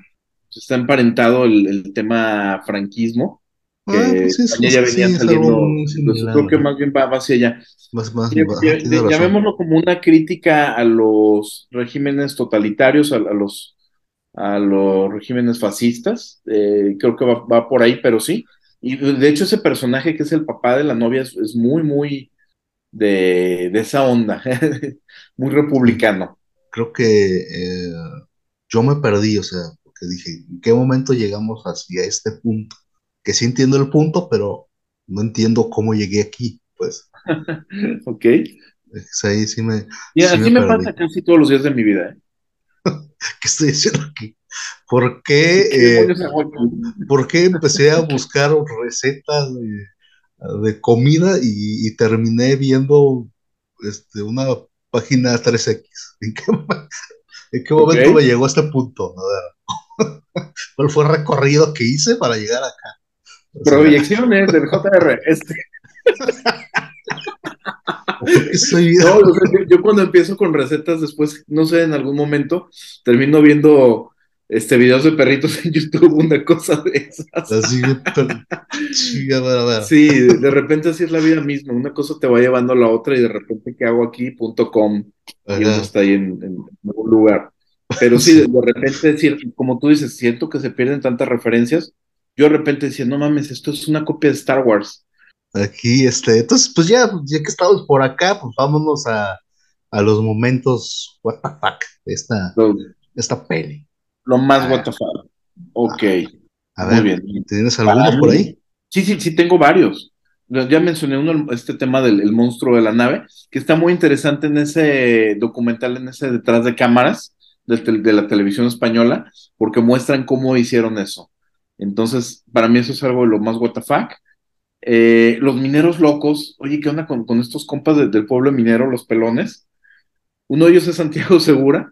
está emparentado el, el tema franquismo, que
Ah, pues sí,
también
sí,
ya
sí,
venían
es algo
saliendo, entonces creo que más bien va, va hacia allá.
Más, más,
Ya- ya-. Llamémoslo como una crítica a los regímenes totalitarios, a, a los, a los regímenes fascistas. Eh, creo que va, va por ahí, pero sí. Y de hecho ese personaje que es el papá de la novia es, es muy, muy de, de esa onda, muy republicano.
creo que eh, yo me perdí, o sea, porque dije, ¿en qué momento llegamos hacia este punto? Que sí entiendo el punto, pero no entiendo cómo llegué aquí, pues.
¿Ok?
Es ahí sí me,
Y
sí
así
me
pasa casi todos los días de mi vida. ¿eh?
¿Qué estoy diciendo aquí? ¿Por qué,
¿Qué
eh, por qué empecé a buscar recetas de, de comida y, y terminé viendo este, una página 3X? ¿En qué, en qué momento me llegó a este punto? ¿Cuál fue el recorrido que hice para llegar acá? Sea,
Proyecciones del JR. Este, yo, yo cuando empiezo con recetas, después, no sé, en algún momento, termino viendo este videos de perritos en YouTube, una cosa de esas.
Así, sí, a ver, a ver.
Sí, de repente así es la vida misma. Una cosa te va llevando a la otra y de repente, ¿qué hago aquí? Punto com. Y uno está ahí en, en algún lugar. Pero sí, de, de repente, como tú dices, siento que se pierden tantas referencias. Yo de repente decía, no mames, esto es una copia de Star Wars.
Aquí, este, entonces, pues ya, ya que estamos por acá, pues vámonos a, a los momentos what the fuck de esta, esta peli.
lo más
Ah.
what the fuck. Ok,
A
muy
ver,
bien.
¿tienes alguno
Para
por ahí?
Sí, sí, sí, tengo varios. Ya mencioné uno, este tema del el monstruo de la nave, que está muy interesante en ese documental, en ese detrás de cámaras de la televisión española, porque muestran cómo hicieron eso. Entonces, para mí eso es algo de lo más fuck. Eh, los mineros locos, oye, ¿qué onda con, con estos compas de- del pueblo minero, los pelones? Uno de ellos es Santiago Segura,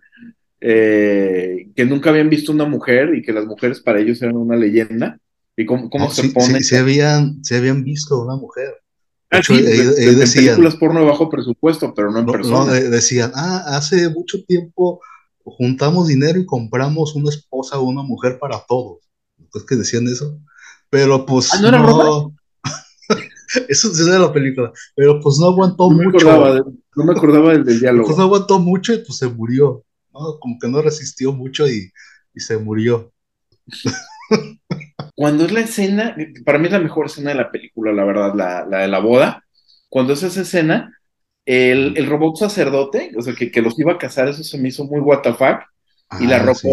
eh, que nunca habían visto una mujer y que las mujeres para ellos eran una leyenda. Y cómo, cómo
No,
se
sí,
pone.
sí, sí habían, sí habían visto una mujer.
Ah,
hecho,
sí, de- de-
decían-
películas porno de bajo presupuesto, pero no en
No,
persona.
no, eh, decían, ah, hace mucho tiempo juntamos dinero y compramos una esposa o una mujer para todos. Es que decían eso. Pero pues
Ah, ¿no era
no. eso sí era la película. Pero pues no aguantó
no, me
mucho.
acordaba, de- no me acordaba del, del
Pues no
diálogo.
aguantó mucho y pues se murió. ¿no? Como que no resistió mucho y, y se murió.
Cuando es la escena, para mí es la mejor escena de la película, la verdad, la, la de la boda. Cuando es esa escena, el, el robot sacerdote, o sea, que, que los iba a casar, eso se me hizo muy fuck, y la
Ah, sí.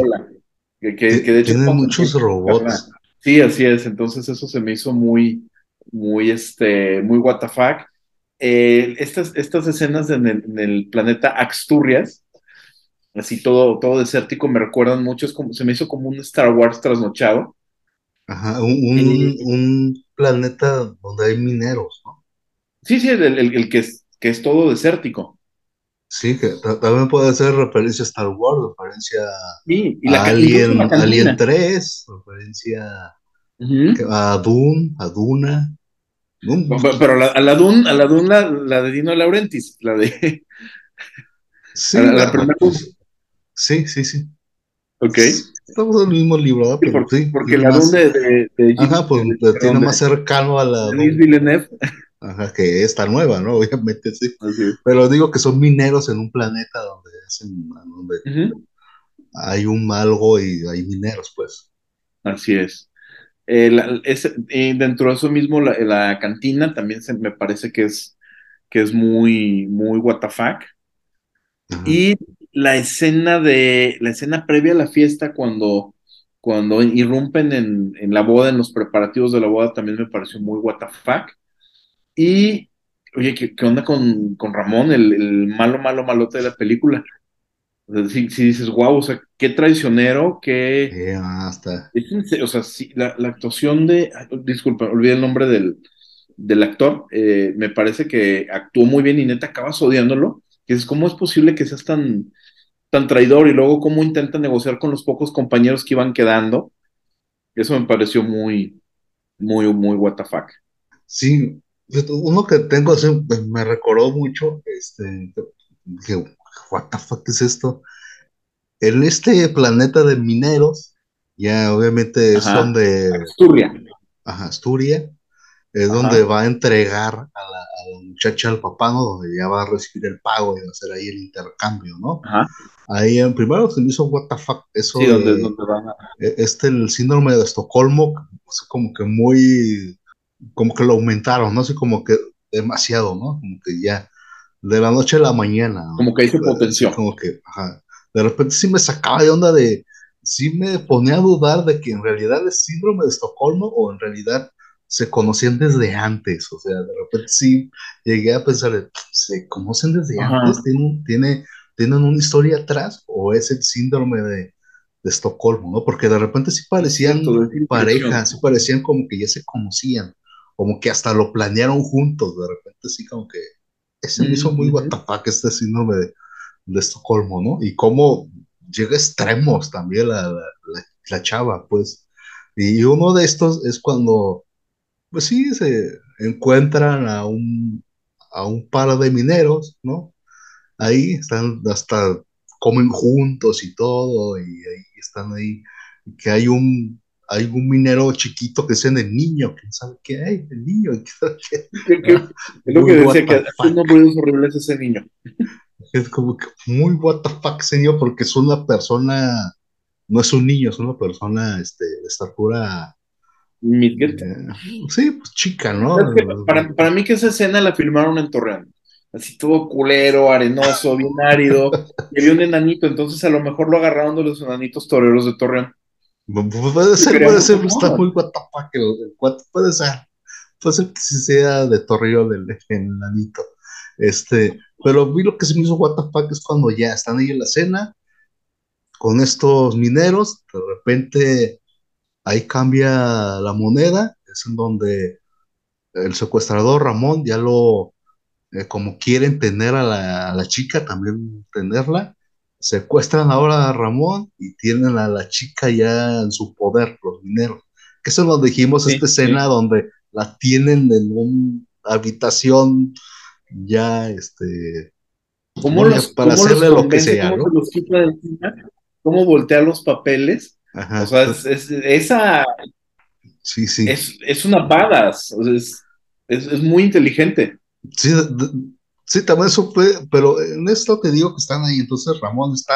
Que, que, que de hecho
Tienen muchos robots.
Sí, así es. Entonces eso se me hizo muy, muy, este, muy what the fuck. Eh, estas, estas escenas en el, en el planeta Axturrias, así todo, todo desértico, me recuerdan mucho, es como, se me hizo como un Star Wars trasnochado.
Ajá, un, un planeta donde hay mineros, ¿no?
Sí, sí, el, el- el que, es, que es todo desértico.
Sí, que ta- también puede ser referencia a Star Wars, referencia
Sí, y la,
a Alien. Alien 3, referencia
Ujú.
a Dune, a Duna. Dune,
Pero- la- a la Dune, a la Dune, la, la de Dino Laurentiis, la de.
sí,
la- la primera
pues, sí, sí, sí.
Ok.
Estamos en el mismo libro, ¿verdad?
Sí,
Pero
porque,
sí,
porque
tiene
la
más-
Dune de, de,
Ajá, pues tiene más cercano a la
de Villeneuve.
Ajá, que esta nueva, ¿no? Obviamente sí.
Así.
Pero digo que son mineros en un planeta donde hacen, donde hay un algo y hay mineros, pues.
Así es. Eh, la- es- eh, dentro de eso mismo, la, la cantina también se, me parece que es, que es muy, muy what the fuck.
Ajá.
Y la escena de, la escena previa a la fiesta, cuando, cuando irrumpen en, en la boda, en los preparativos de la boda, también me pareció muy what the fuck. Y, oye, ¿qué, qué onda con, con Ramón, el, el malo, malo, malote de la película? O sea, si, si dices, wow, o sea, qué traicionero, qué...
Eh, hasta.
O sea, sí, la, la actuación de, ay, disculpa, olvidé el nombre del, del actor, eh, me parece que actuó muy bien y neta acabas odiándolo, que es cómo es posible que seas tan, tan traidor y luego cómo intenta negociar con los pocos compañeros que iban quedando, eso me pareció muy, muy, muy what the fuck.
Sí, uno que tengo así, pues, me recordó mucho, este, dije, what the fuck es esto? En este planeta de mineros, ya obviamente es
Ajá.
donde,
Asturria.
ajá, Asturia, es
Ajá.
donde va a entregar a la, a la muchacha al papá, ¿no? Donde ya va a recibir el pago y va a hacer ahí el intercambio, ¿no?
Ajá.
Ahí en primero se me hizo what the fuck, eso
Sí, donde,
de-
donde van a...
eh, este el síndrome de Estocolmo, o sea, como que muy, como que lo aumentaron, ¿no? Así como que demasiado, ¿no? Como que ya, de la noche a la mañana, ¿no?
Como que ahí se potenció.
Como que, ajá, de repente sí me sacaba de onda de, sí me ponía a dudar de que en realidad es síndrome de Estocolmo o en realidad se conocían desde antes, o sea, de repente sí llegué a pensar, ¿se conocen desde
Ajá.
antes? ¿Tienen, tiene, ¿Tienen una historia atrás o es el síndrome de, de Estocolmo, ¿no? Porque de repente sí parecían parejas, sí parecían como que ya se conocían, como que hasta lo planearon juntos, de repente sí como que ese me hizo muy fuck, este síndrome de, de Estocolmo, ¿no? Y cómo llega a extremos también la, la, la- la chava, pues. Y uno de estos es cuando, pues sí, se encuentran a un, a un par de mineros, ¿no? Ahí están, hasta comen juntos y todo, y ahí están ahí, que hay un, hay un minero chiquito que es en el niño, quién sabe qué hay, el niño, qué.
Que- es lo que decía, que hace unos ruidos horribles ese niño.
Es como que muy what the fuck, señor, porque es una persona, no es un niño, es una persona este, de estatura,
Midget.
eh, sí, pues chica, ¿no?
Es que para, para mí que esa escena la filmaron en Torreón. Así todo culero, arenoso, bien árido. Y había un enanito, entonces a lo mejor lo agarraron de los enanitos toreros de Torreón.
Pu- Puede ser, puede ser,
que
está muy what the fuck, el- el what- puede ser, puede ser que sí sea de Torreón el, enanito. Este, pero mí lo que se me hizo what the fuck es cuando ya están ahí en la cena con estos mineros, de repente ahí cambia la moneda, es en donde el secuestrador Ramón ya lo, eh, como quieren tener a la, a la chica, también tenerla, secuestran ahora a Ramón y tienen a la chica ya en su poder, los mineros. Que eso nos dijimos,
Sí,
esta escena donde la tienen en un habitación ya, este,
¿Cómo los,
para
cómo
hacerle
los
lo que sea,
¿Cómo
¿no?
se los quita de encima? ¿Cómo voltea los papeles?
Ajá,
O sea, es, es- esa
sí, sí.
es, es una badass, o sea, es, es, es muy inteligente.
Sí, de- de- sí, también supe, pero en esto te digo que están ahí, entonces Ramón está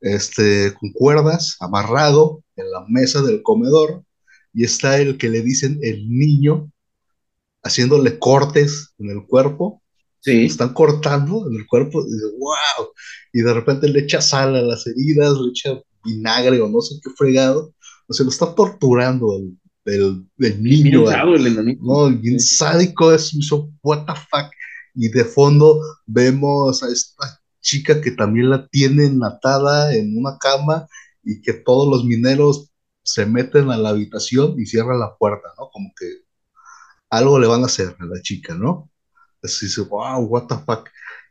este, con cuerdas, amarrado en la mesa del comedor, y está el que le dicen el niño, haciéndole cortes en el cuerpo,
Sí.
están cortando en el cuerpo, y dice, wow, y de repente le echa sal a las heridas, le echa vinagre o no sé qué fregado, o sea, lo está torturando el, el- el niño,
el
no, bien sádico es, hizo what the fuck. Y de fondo vemos a esta chica que también la tienen atada en una cama y que todos los mineros se meten a la habitación y cierran la puerta, ¿no? Como que algo le van a hacer a la chica, ¿no? Así dice, wow, what the fuck.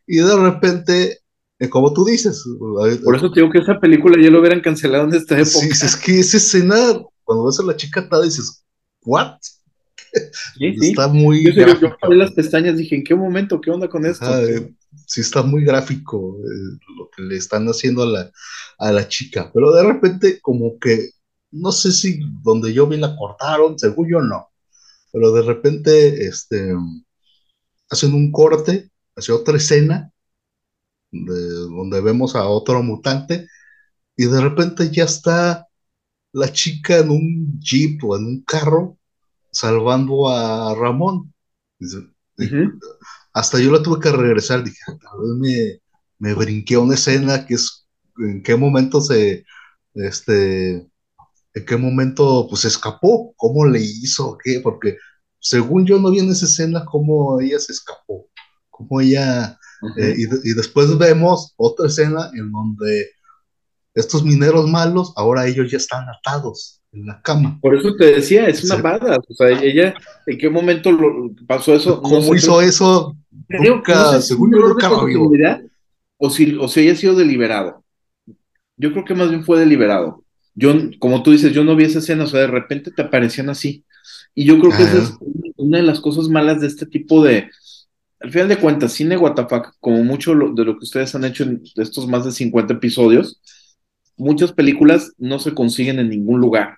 Y de repente, eh, como tú dices,
Por eso te digo que esa película ya lo hubieran cancelado en esta época.
sí, es que esa escena, cuando ves a la chica atada, dices, what?
Sí, sí.
Está muy
Yo, yo, yo las pestañas dije, ¿en qué momento? ¿Qué onda con esto?
Eh, sí está muy gráfico eh, lo que le están haciendo a la, a la chica, pero de repente como que, no sé si donde yo vi la cortaron, según yo no, pero de repente este, hacen un corte hacia otra escena de, donde vemos a otro mutante y de repente ya está la chica en un jeep o en un carro salvando a Ramón. Hasta yo la tuve que regresar, dije, "Ah, tal vez me, me brinqué una escena que es en qué momento se, este, en qué momento pues escapó, cómo le hizo, qué, porque según yo no vi en esa escena cómo ella se escapó, cómo ella, eh, y, y después vemos otra escena en donde estos mineros malos, ahora ellos ya están atados en la cama.
Por eso te decía, es una
Sí.
badass. O sea, ella, ¿en qué momento lo, pasó eso?
¿Cómo hizo eso?
creo-
Nunca,
no sé si
según yo nunca lo
continuidad o si, o si haya sido deliberado. Yo creo que más bien fue deliberado. Yo, como tú dices, yo no vi esa escena, o sea, de repente te aparecían así. Y yo creo que esa es una de las cosas malas de este tipo de, al final de cuentas, cine WTF, como mucho lo- de lo que ustedes han hecho en estos más de 50 episodios, muchas películas no se consiguen en ningún lugar.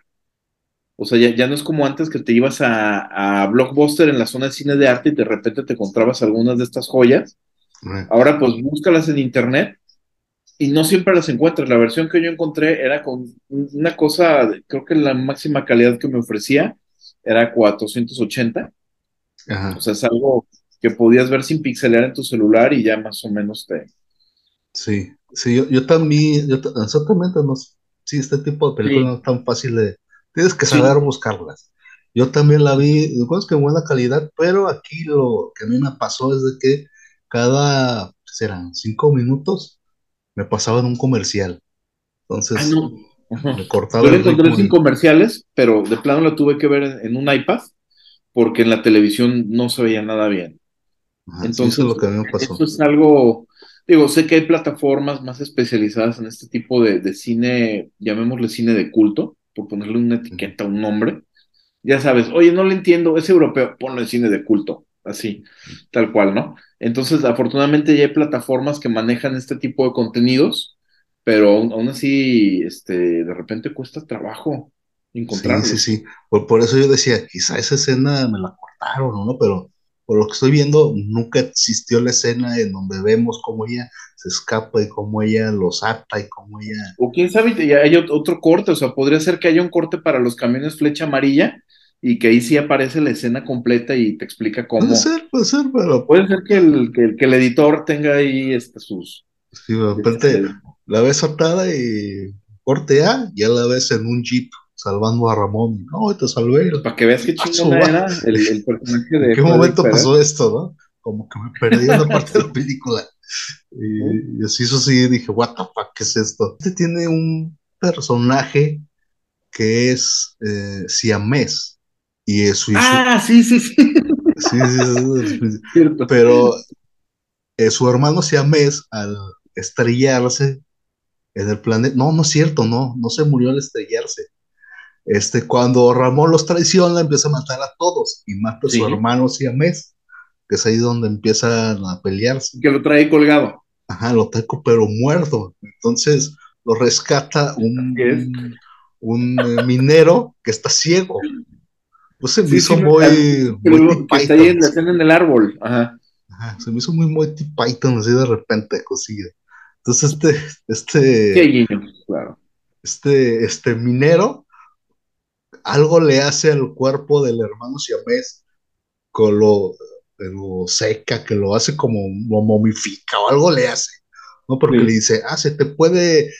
O sea, ya, ya no es como antes que te ibas a, a Blockbuster en la zona de cine de arte y de repente te encontrabas algunas de estas joyas. Ahora pues búscalas en internet y no siempre las encuentras. La versión que yo encontré era con una cosa, creo que la máxima calidad que me ofrecía era 480.
Ajá.
O sea, es algo que podías ver sin pixelear en tu celular y ya más o menos te...
Sí, sí, yo, yo también, yo ta- exactamente, no, sí, este tipo de películas
Sí.
no es tan fácil de, tienes que
Sí.
saber buscarlas. Yo también la vi, es que en buena calidad, pero aquí lo que a mí me pasó es de que cada, ¿qué serán? Cinco minutos me pasaban un comercial. Entonces,
Ah, no.
Me cortaba
Yo la encontré sin comerciales, pero de plano la tuve que ver en, en un iPad porque en la televisión no se veía nada bien.
Ajá, sí,
Entonces,
eso es lo que a mí me pasó.
Eso es algo, digo, sé que hay plataformas más especializadas en este tipo de, de cine, llamémosle cine de culto, por ponerle una etiqueta, un nombre. Ya sabes, oye, no le entiendo, es europeo, ponle cine de culto, así, tal cual, ¿no? Entonces, afortunadamente ya hay plataformas que manejan este tipo de contenidos, pero aún, aún así, este, de repente cuesta trabajo
Sí,
encontrarlos.
sí, sí. Por, por eso yo decía, quizá esa escena me la cortaron, ¿no? Pero por lo que estoy viendo, nunca existió la escena en donde vemos cómo ella se escapa y cómo ella los ata y cómo ella...
O quién sabe, ya hay ot- otro corte, o sea, podría ser que haya un corte para los camiones flecha amarilla y que ahí sí aparece la escena completa y te explica cómo.
Puede ser, puede ser, pero
Puede ser que el, que, que el editor tenga ahí este, sus.
si de repente
este,
la ves atada y corte A, ya la ves en un jeep salvando a Ramón. No, te salvé.
para que veas qué
Ah,
chingona era el, el personaje de.
¿En qué
Freddy
momento
Pérez.
pasó esto, no? Como que me perdí una parte de la película. Y, y así, eso sí, dije, what the fuck, ¿qué es esto? Este tiene un personaje que es eh, siamés. Y es su,
Ah, sí, sí, sí.
sí, sí, sí, pero eh, su hermano siamés, al estrellarse en el planeta, no, no es cierto, no, no se murió al estrellarse. Este, cuando Ramón los traiciona, empieza a matar a todos y mata a
Sí.
su hermano Siamés, que es ahí donde empiezan a pelearse.
Que lo trae colgado.
Ajá, lo taco, pero muerto. Entonces lo rescata un,
es.
un eh, minero que está ciego. Pues se me
Sí,
hizo
sí,
muy,
Que,
muy
que está ahí en la escena en el árbol. Ajá.
Ajá, se me hizo muy Monty Python así de repente, cosilla. Entonces este,
Sí,
este,
guiños, claro.
este, este minero, algo le hace al cuerpo del hermano siamés, con lo, lo seca, que lo hace como, lo momifica o algo le hace, ¿no? Porque
Sí.
le dice, ah, se te puede,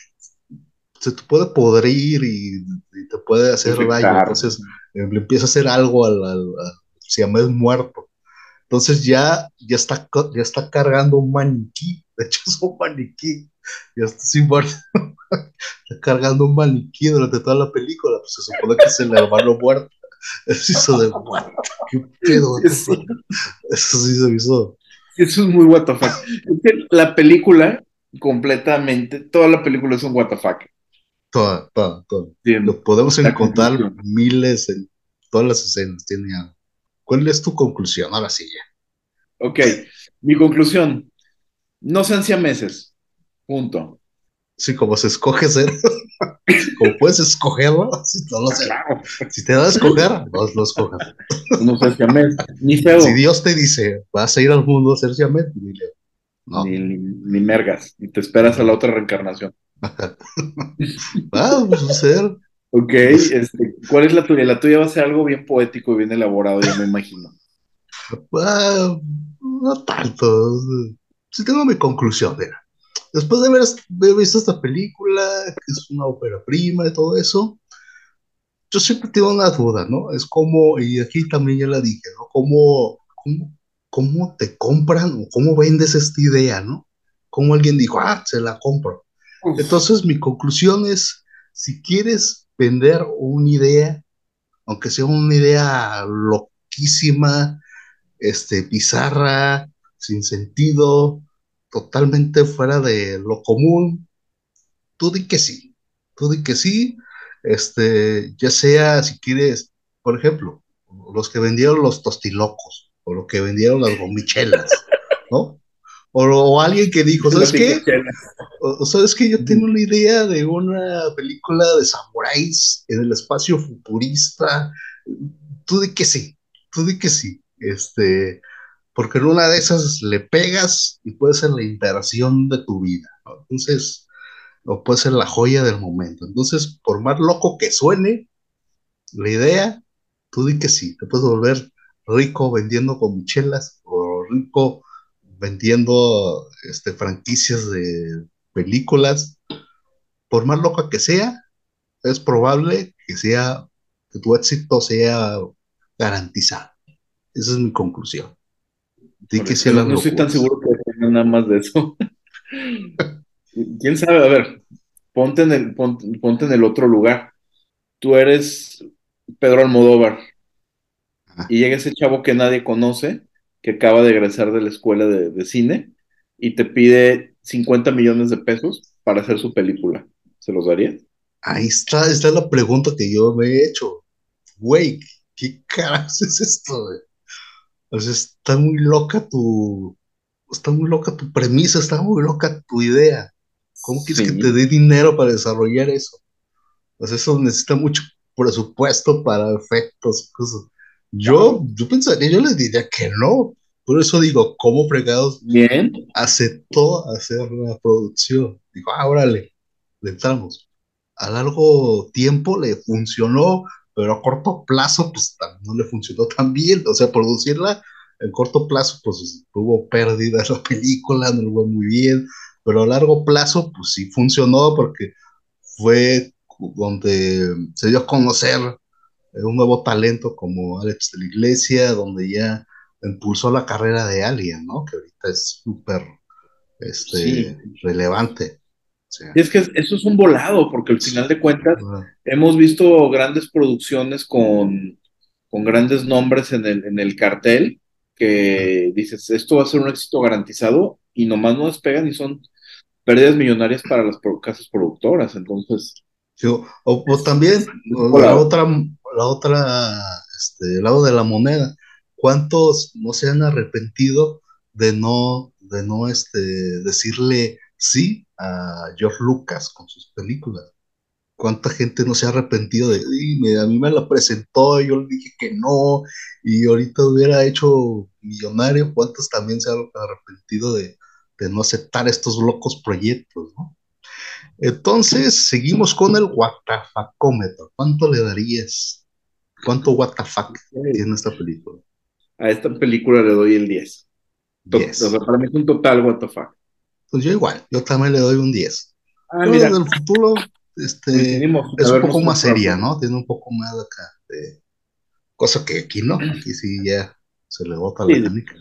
se te puede podrir y, y te puede hacer daño. Entonces eh, le empieza a hacer algo al, al, al siamés muerto. Entonces ya, ya, está, ya está cargando un maniquí, de hecho es un maniquí, ya está sin muerto. Está cargando un maniquí durante toda la película, pues se supone que es el hermano muerto. Eso hizo de what? ¿Qué pedo?
Sí.
Eso sí se hizo.
Eso es muy que la película, completamente, toda la película es un fuck.
Toda, toda, toda. Lo podemos
La
encontrar
conclusión.
miles en todas las escenas. Tiene algo. ¿Cuál es tu conclusión? Ahora sí, ya.
Ok, mi conclusión. No sean siameses. Punto.
Sí, como se escoge ser, como puedes escogerlo, si, no lo sé.
Claro.
si te da a escoger, no lo escojas.
No seas siamés. Ni feo.
Si Dios te dice, vas a ir al mundo a ser siamés, dile, no.
Ni, ni, ni mergas. Y te esperas a la otra reencarnación.
Ah, pues a ser.
Ok, este, ¿cuál es la tuya? La tuya va a ser algo bien poético y bien elaborado, ya me imagino.
Ah, no tanto. Sí tengo mi conclusión, mira. Después de haber, visto esta película, que es una ópera prima y todo eso, yo siempre tengo una duda, ¿no? Es como, y aquí también ya la dije, ¿no? ¿Cómo, cómo, cómo te compran o cómo vendes esta idea, ¿no? Cómo alguien dijo, ah, se la compro. Entonces mi conclusión es, si quieres vender una idea, aunque sea una idea loquísima, este, bizarra, sin sentido, totalmente fuera de lo común, tú di que sí, tú di que sí, este, ya sea si quieres, por ejemplo, los que vendieron los tostilocos, o los que vendieron las gomichelas, ¿no? O, o alguien que dijo, ¿sabes qué? O, sabes que yo tengo una idea de una película de samuráis en el espacio futurista. Tú di que sí, tú di que sí. Este, porque en una de esas le pegas y puede ser la inversión de tu vida. Entonces, o puede ser la joya del momento. Entonces, por más loco que suene la idea, tú di que sí. Te puedes volver rico vendiendo gomichelas o rico vendiendo este, franquicias de películas, por más loca que sea, es probable que sea que tu éxito sea garantizado. Esa es mi conclusión. Di que sea
no, no estoy tan
locuras.
seguro que tenga nada más de eso. ¿Quién sabe? A ver, ponte en el, ponte, ponte en el otro lugar. Tú eres Pedro Almodóvar
Ajá.
y llega ese chavo que nadie conoce, que acaba de egresar de la escuela de, de cine y te pide 50 millones de pesos para hacer su película. ¿Se los darías?
Ahí está, está la pregunta que yo me he hecho. Güey, ¿qué caras es esto? güey? O sea, está muy loca tu, está muy loca tu premisa, está muy loca tu idea. ¿Cómo quieres
Sí.
que te dé dinero para desarrollar eso? Pues eso necesita mucho presupuesto para efectos, cosas. Yo, yo pensaría, yo les diría que no. Por eso digo, ¿cómo fregados
Bien.
aceptó hacer la producción? Dijo, ah, órale, le entramos. A largo tiempo le funcionó, pero a corto plazo, pues no le funcionó tan bien. O sea, producirla en corto plazo, pues tuvo pérdida la película, no le fue muy bien, pero a largo plazo, pues sí funcionó porque fue donde se dio a conocer eh, un nuevo talento como Alex de la Iglesia, donde ya impulsó la carrera de Alien, ¿no? Que ahorita es súper este,
Sí.
relevante.
Y es que eso es un volado, porque al final de cuentas hemos visto grandes producciones con, con grandes nombres en el, en el cartel, que dices, esto va a ser un éxito garantizado, y nomás no despegan y son pérdidas millonarias para las pro- casas productoras. Entonces,
o, también la otra, la otra, este, lado de la moneda, ¿cuántos no se han arrepentido de no, de no este, decirle sí a George Lucas con sus películas? ¿Cuánta gente no se ha arrepentido de, a mí me la presentó, yo le dije que no, y ahorita hubiera hecho millonario? ¿Cuántos también se han arrepentido de, de no aceptar estos locos proyectos, ¿no? Entonces, seguimos con el Watafacómetro. ¿Cuánto le darías? ¿Cuánto WTF tiene esta película?
A esta película le doy el 10. 10. O sea, para mí es un total WTF.
Pues yo igual, yo también le doy un 10. Ah, mira. En el futuro este, es un poco más seria, ¿no? Tiene un poco más acá de cosa que aquí no, aquí sí ya se le bota la técnica.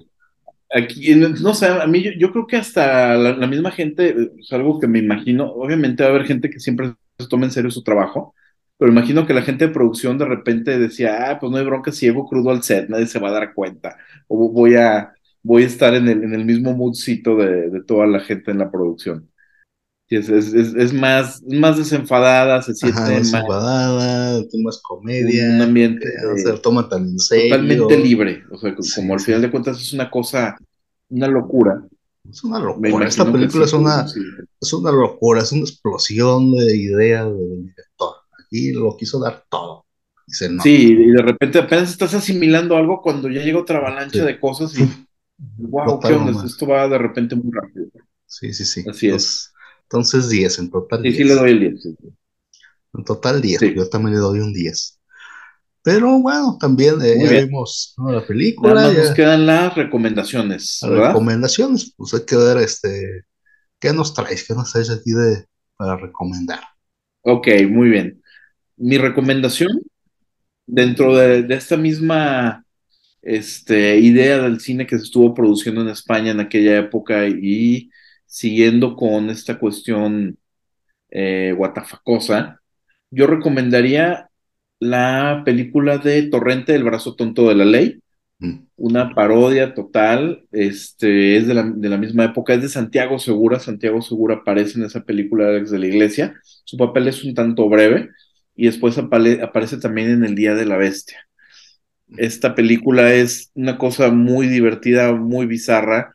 Aquí, no sé, a mí yo, creo que hasta la, misma gente, es algo que me imagino, obviamente va a haber gente que siempre se toma en serio su trabajo, pero imagino que la gente de producción de repente decía, ah, pues no hay bronca si llevo crudo al set, nadie se va a dar cuenta, o voy a, voy a estar en el, en el mismo moodcito de, de toda la gente en la producción. Es, es, es, más, más desenfadada, se siente más
desenfadada, más comedia.
Un ambiente.
no se toma tan en serio.
Totalmente libre. O sea, como al final de cuentas es una cosa, una locura.
Es una locura. Esta película es una, es una locura, es una explosión de ideas del director. Aquí lo quiso dar todo.
Dice, no. Sí, y de repente apenas estás asimilando algo cuando ya llega otra avalancha de cosas y. wow, ¿qué onda? Esto va de repente muy rápido.
Sí, sí, sí.
Así es.
Entonces 10, en total
10. Sí, sí le doy el 10.
En total 10, yo también le doy un 10. Pero bueno, también eh, ya vimos la película.
Nada nos quedan las recomendaciones.
Las recomendaciones, pues hay que ver este, qué nos traes, qué nos traes aquí de, para recomendar.
Ok, muy bien. Mi recomendación, dentro de, de esta misma este, idea del cine que se estuvo produciendo en España en aquella época y siguiendo con esta cuestión eh, guatafacosa, yo recomendaría la película de Torrente, El brazo tonto de la ley, mm. una parodia total, este, es de la, misma época, es de Santiago Segura, Santiago Segura aparece en esa película de la Iglesia, su papel es un tanto breve y después aparece también en El Día de la Bestia. Esta película es una cosa muy divertida, muy bizarra,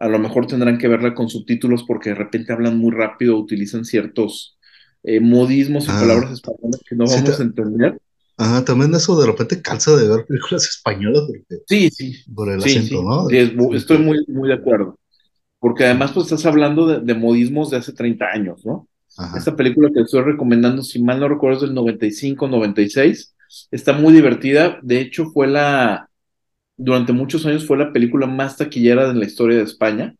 a lo mejor tendrán que verla con subtítulos porque de repente hablan muy rápido, utilizan ciertos eh, modismos y ah. palabras españolas que no vamos a entender.
Ajá, también eso de repente cansa de ver películas españolas porque,
sí, sí,
por el acento, ¿no?
estoy muy, muy de acuerdo. Porque además pues estás hablando de, modismos de hace 30 años, ¿no? Esta película que estoy recomendando, si mal no recuerdo, es del 95, 96. Está muy divertida. De hecho, fue la, durante muchos años fue la película más taquillera de la historia de España.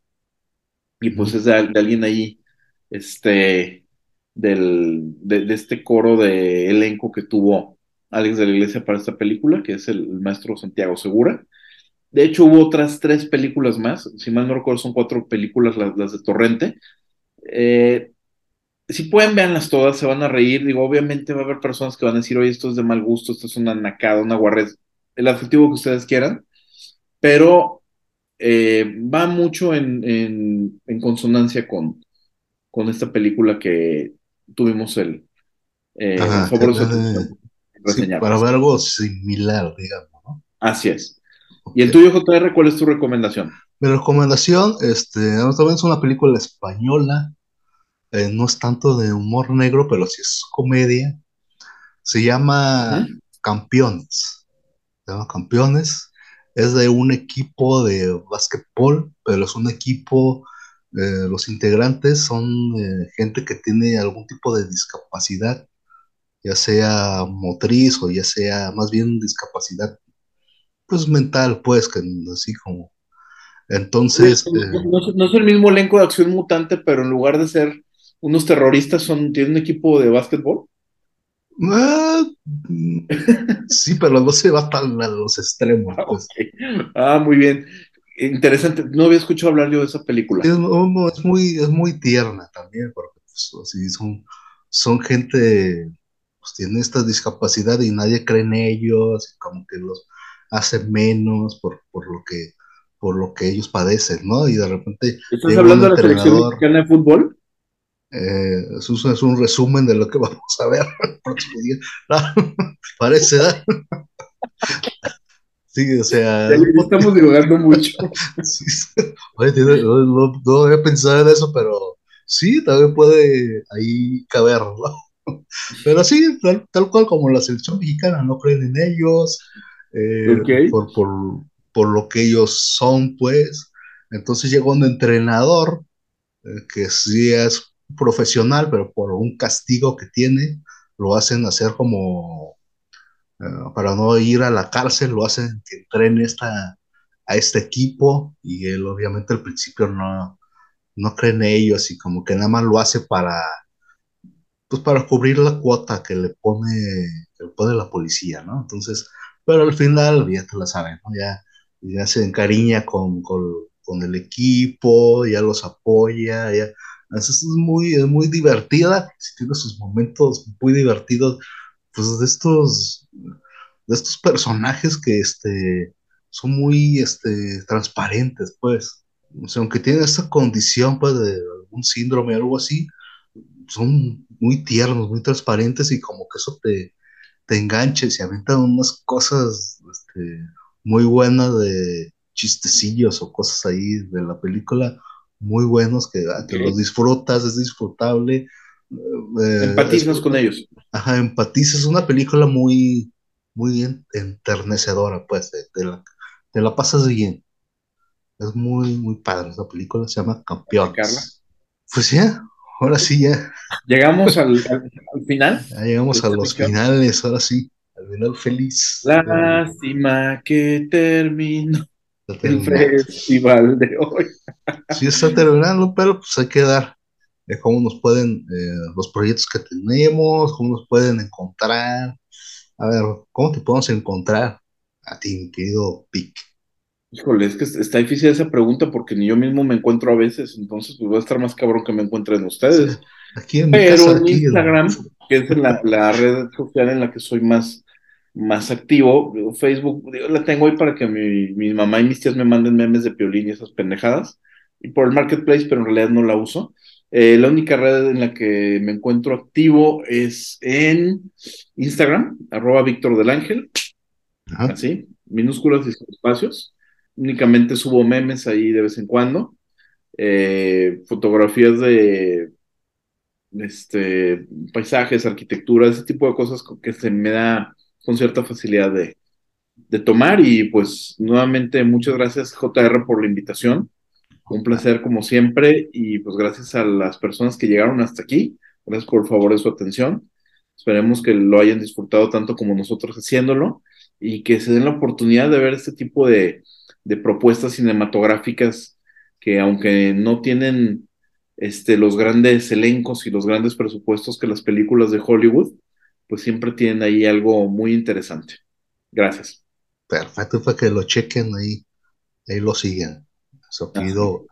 Y pues es de, alguien ahí, este, del, de, este coro de elenco que tuvo Alex de la Iglesia para esta película, que es el, maestro Santiago Segura. De hecho, hubo otras tres películas más, si mal no recuerdo, son cuatro películas las, de Torrente. Eh, si pueden, verlas todas, se van a reír. Digo, obviamente va a haber personas que van a decir, oye, esto es de mal gusto, esto es una nacada, una guarrez, el adjetivo que ustedes quieran pero eh, va mucho en, consonancia con, con esta película que tuvimos el
eh, para ver algo similar, digamos, ¿no?
Así es. ¿Y el tuyo, JR, cuál es tu recomendación?
Mi recomendación, este, también es una película española, eh, no es tanto de humor negro, pero sí es comedia. Se llama Campeones. Se llama Campeones es de un equipo de básquetbol, pero es un equipo, eh, los integrantes son eh, gente que tiene algún tipo de discapacidad, ya sea motriz o ya sea más bien discapacidad, pues mental, pues, que así como. Entonces.
No, no, es el mismo elenco de acción mutante, pero en lugar de ser unos terroristas, son, tienen un equipo de básquetbol.
Ah, sí, pero no se va hasta a los extremos.
Ah, pues. ah, muy bien. Interesante. No había escuchado hablar yo de esa película.
Es, muy, es muy tierna también, porque pues, son, son gente, pues tienen esta discapacidad y nadie cree en ellos, como que los hace menos por, por lo que por lo que ellos padecen, ¿no? Y de repente.
¿Estás hablando de la selección mexicana de fútbol?
Eh, eso es un resumen de lo que vamos a ver el próximo día. parece, ¿eh? Sí, o sea.
estamos divagando mucho.
Sí, no, no, había pensado en eso, pero sí, también puede ahí caber, ¿no? Pero sí, tal, tal cual como la selección mexicana, no creen en ellos, eh, por, por, por, lo que ellos son, pues. Entonces llega un entrenador eh, que sí es profesional, pero por un castigo que tiene, lo hacen hacer como eh, para no ir a la cárcel, lo hacen que entrene esta, a este equipo y él obviamente al principio no, no cree en ellos y como que nada más lo hace para pues para cubrir la cuota que le pone que le pone la policía, ¿no? Entonces, pero al final ya te la saben, ¿no? Ya, ya se encariña con, con, con el equipo, ya los apoya, ya es muy, es muy divertida, tiene sus momentos muy divertidos, pues de estos, de estos personajes que este, son muy este, transparentes, pues. O sea, aunque tienen esta condición pues, de algún síndrome o algo así, son muy tiernos, muy transparentes y como que eso te, te engancha y se aventan unas cosas este, muy buenas de chistecillos o cosas ahí de la película muy buenos que, ah, los disfrutas, es disfrutable.
Eh, Empatizas con ellos.
Ajá, empatizas. Es una película muy, muy enternecedora, pues, te, la, te, la, pasas bien. Es muy, muy padre esa película, se llama Campeones. Pues ya, ahora sí ya.
Llegamos al, al, final.
Ya llegamos a los finales, ahora sí, al final feliz.
Lástima que termino el festival de hoy.
Sí, está terminando, pero pues hay que dar de cómo nos pueden, eh, los proyectos que tenemos, cómo nos pueden encontrar. A ver, ¿cómo te podemos encontrar a ti, mi querido Pic?
Híjole, es que está difícil esa pregunta porque ni yo mismo me encuentro a veces, entonces pues va a estar más cabrón que me encuentren ustedes. aquí en Pero en Instagram, que es la, la, red social en la que soy más, más activo. Facebook, la tengo ahí para que mi, mi, mamá y mis tías me manden memes de piolín y esas pendejadas. Y por el marketplace, pero en realidad no la uso. Eh, la única red en la que me encuentro activo es en Instagram, arroba Víctor del Ángel. Así, minúsculas y espacios. Únicamente subo memes ahí de vez en cuando. Eh, fotografías de este, paisajes, arquitectura, ese tipo de cosas que se me da con cierta facilidad de, de tomar. Y pues nuevamente muchas gracias JR por la invitación. Un placer como siempre y pues gracias a las personas que llegaron hasta aquí. Gracias por favor de su atención. Esperemos que lo hayan disfrutado tanto como nosotros haciéndolo y que se den la oportunidad de ver este tipo de, de propuestas cinematográficas que aunque no tienen este, los grandes elencos y los grandes presupuestos que las películas de Hollywood, pues siempre tienen ahí algo muy interesante. Gracias.
Perfecto, para que lo chequen ahí, ahí lo siguen. Eso pido.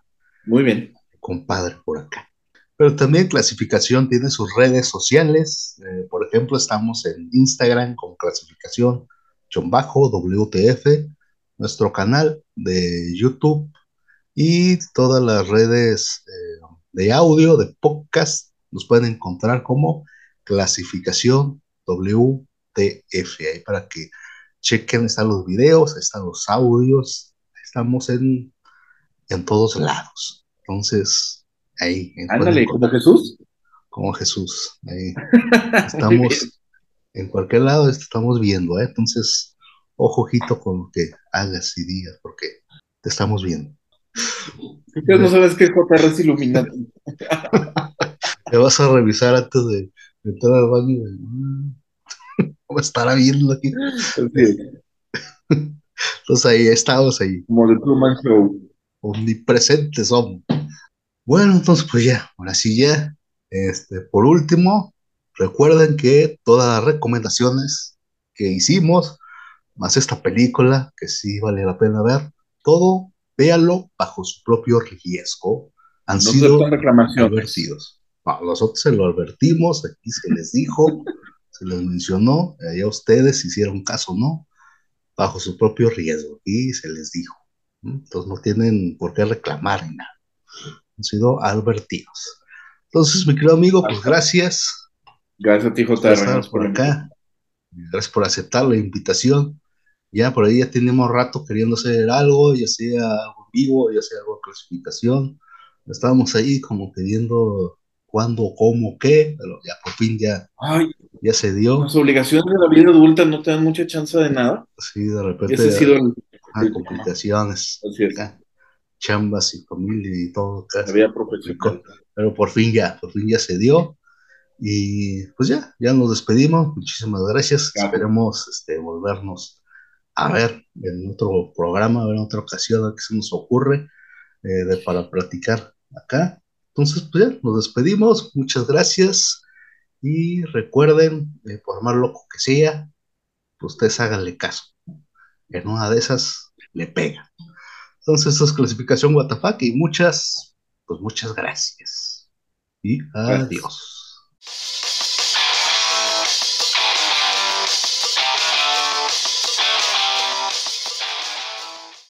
Muy bien.
Compadre por acá. Pero también clasificación tiene sus redes sociales. Eh, por ejemplo, estamos en Instagram con clasificación chombajo WTF, nuestro canal de YouTube y todas las redes eh, de audio, de podcast, nos pueden encontrar como clasificación WTF, ahí para que chequen, están los videos, están los audios, estamos en, en todos lados. Entonces, ahí.
Ándale, como Jesús.
Como Jesús, ahí. Estamos en cualquier lado, estamos viendo, ¿eh? Entonces, ojo, ojito con lo que hagas y digas, porque te estamos viendo.
Ya no sabes qué JR es Illuminati.
te vas a revisar antes de, entrar al baño y ¿Cómo estará viendo aquí? Entonces ahí estamos ahí.
Como de Truman Show.
Omnipresentes son. Bueno, entonces pues ya, ahora sí ya. Este, por último, recuerden que todas las recomendaciones que hicimos, más esta película, que sí vale la pena ver, todo véanlo bajo su propio riesgo. Han sido nosotros se lo advertimos, aquí se les dijo, se les mencionó, allá ustedes hicieron caso no, bajo su propio riesgo, y se les dijo. Entonces no tienen por qué reclamar ni nada. Han sido advertidos. Entonces, mi querido amigo, pues gracias.
Gracias a ti,
estar por acá. Gracias por aceptar la invitación. Ya por ahí ya tenemos rato queriendo hacer algo, ya sea algo vivo, ya sea algo de clasificación. Estábamos ahí como queriendo cuándo, cómo, qué, pero ya por fin ya, ya se dio.
Las obligaciones de la vida adulta no te dan mucha chance de nada.
Sí, de repente. Ese ha sido el, complicaciones.
Así es.
chambas y familia y todo.
La vida profesional.
Pero por fin ya, por fin ya se dio. Y pues ya, ya nos despedimos. Muchísimas gracias. Esperemos este, volvernos a ver en otro programa, a ver en otra ocasión, a ver qué se nos ocurre eh, de, para platicar acá. Entonces, pues ya, nos despedimos. Muchas gracias. Y recuerden, eh, por más loco que sea, pues ustedes háganle caso. En una de esas le pega. Entonces, eso es clasificación WTF y muchas, pues muchas gracias. Y adiós.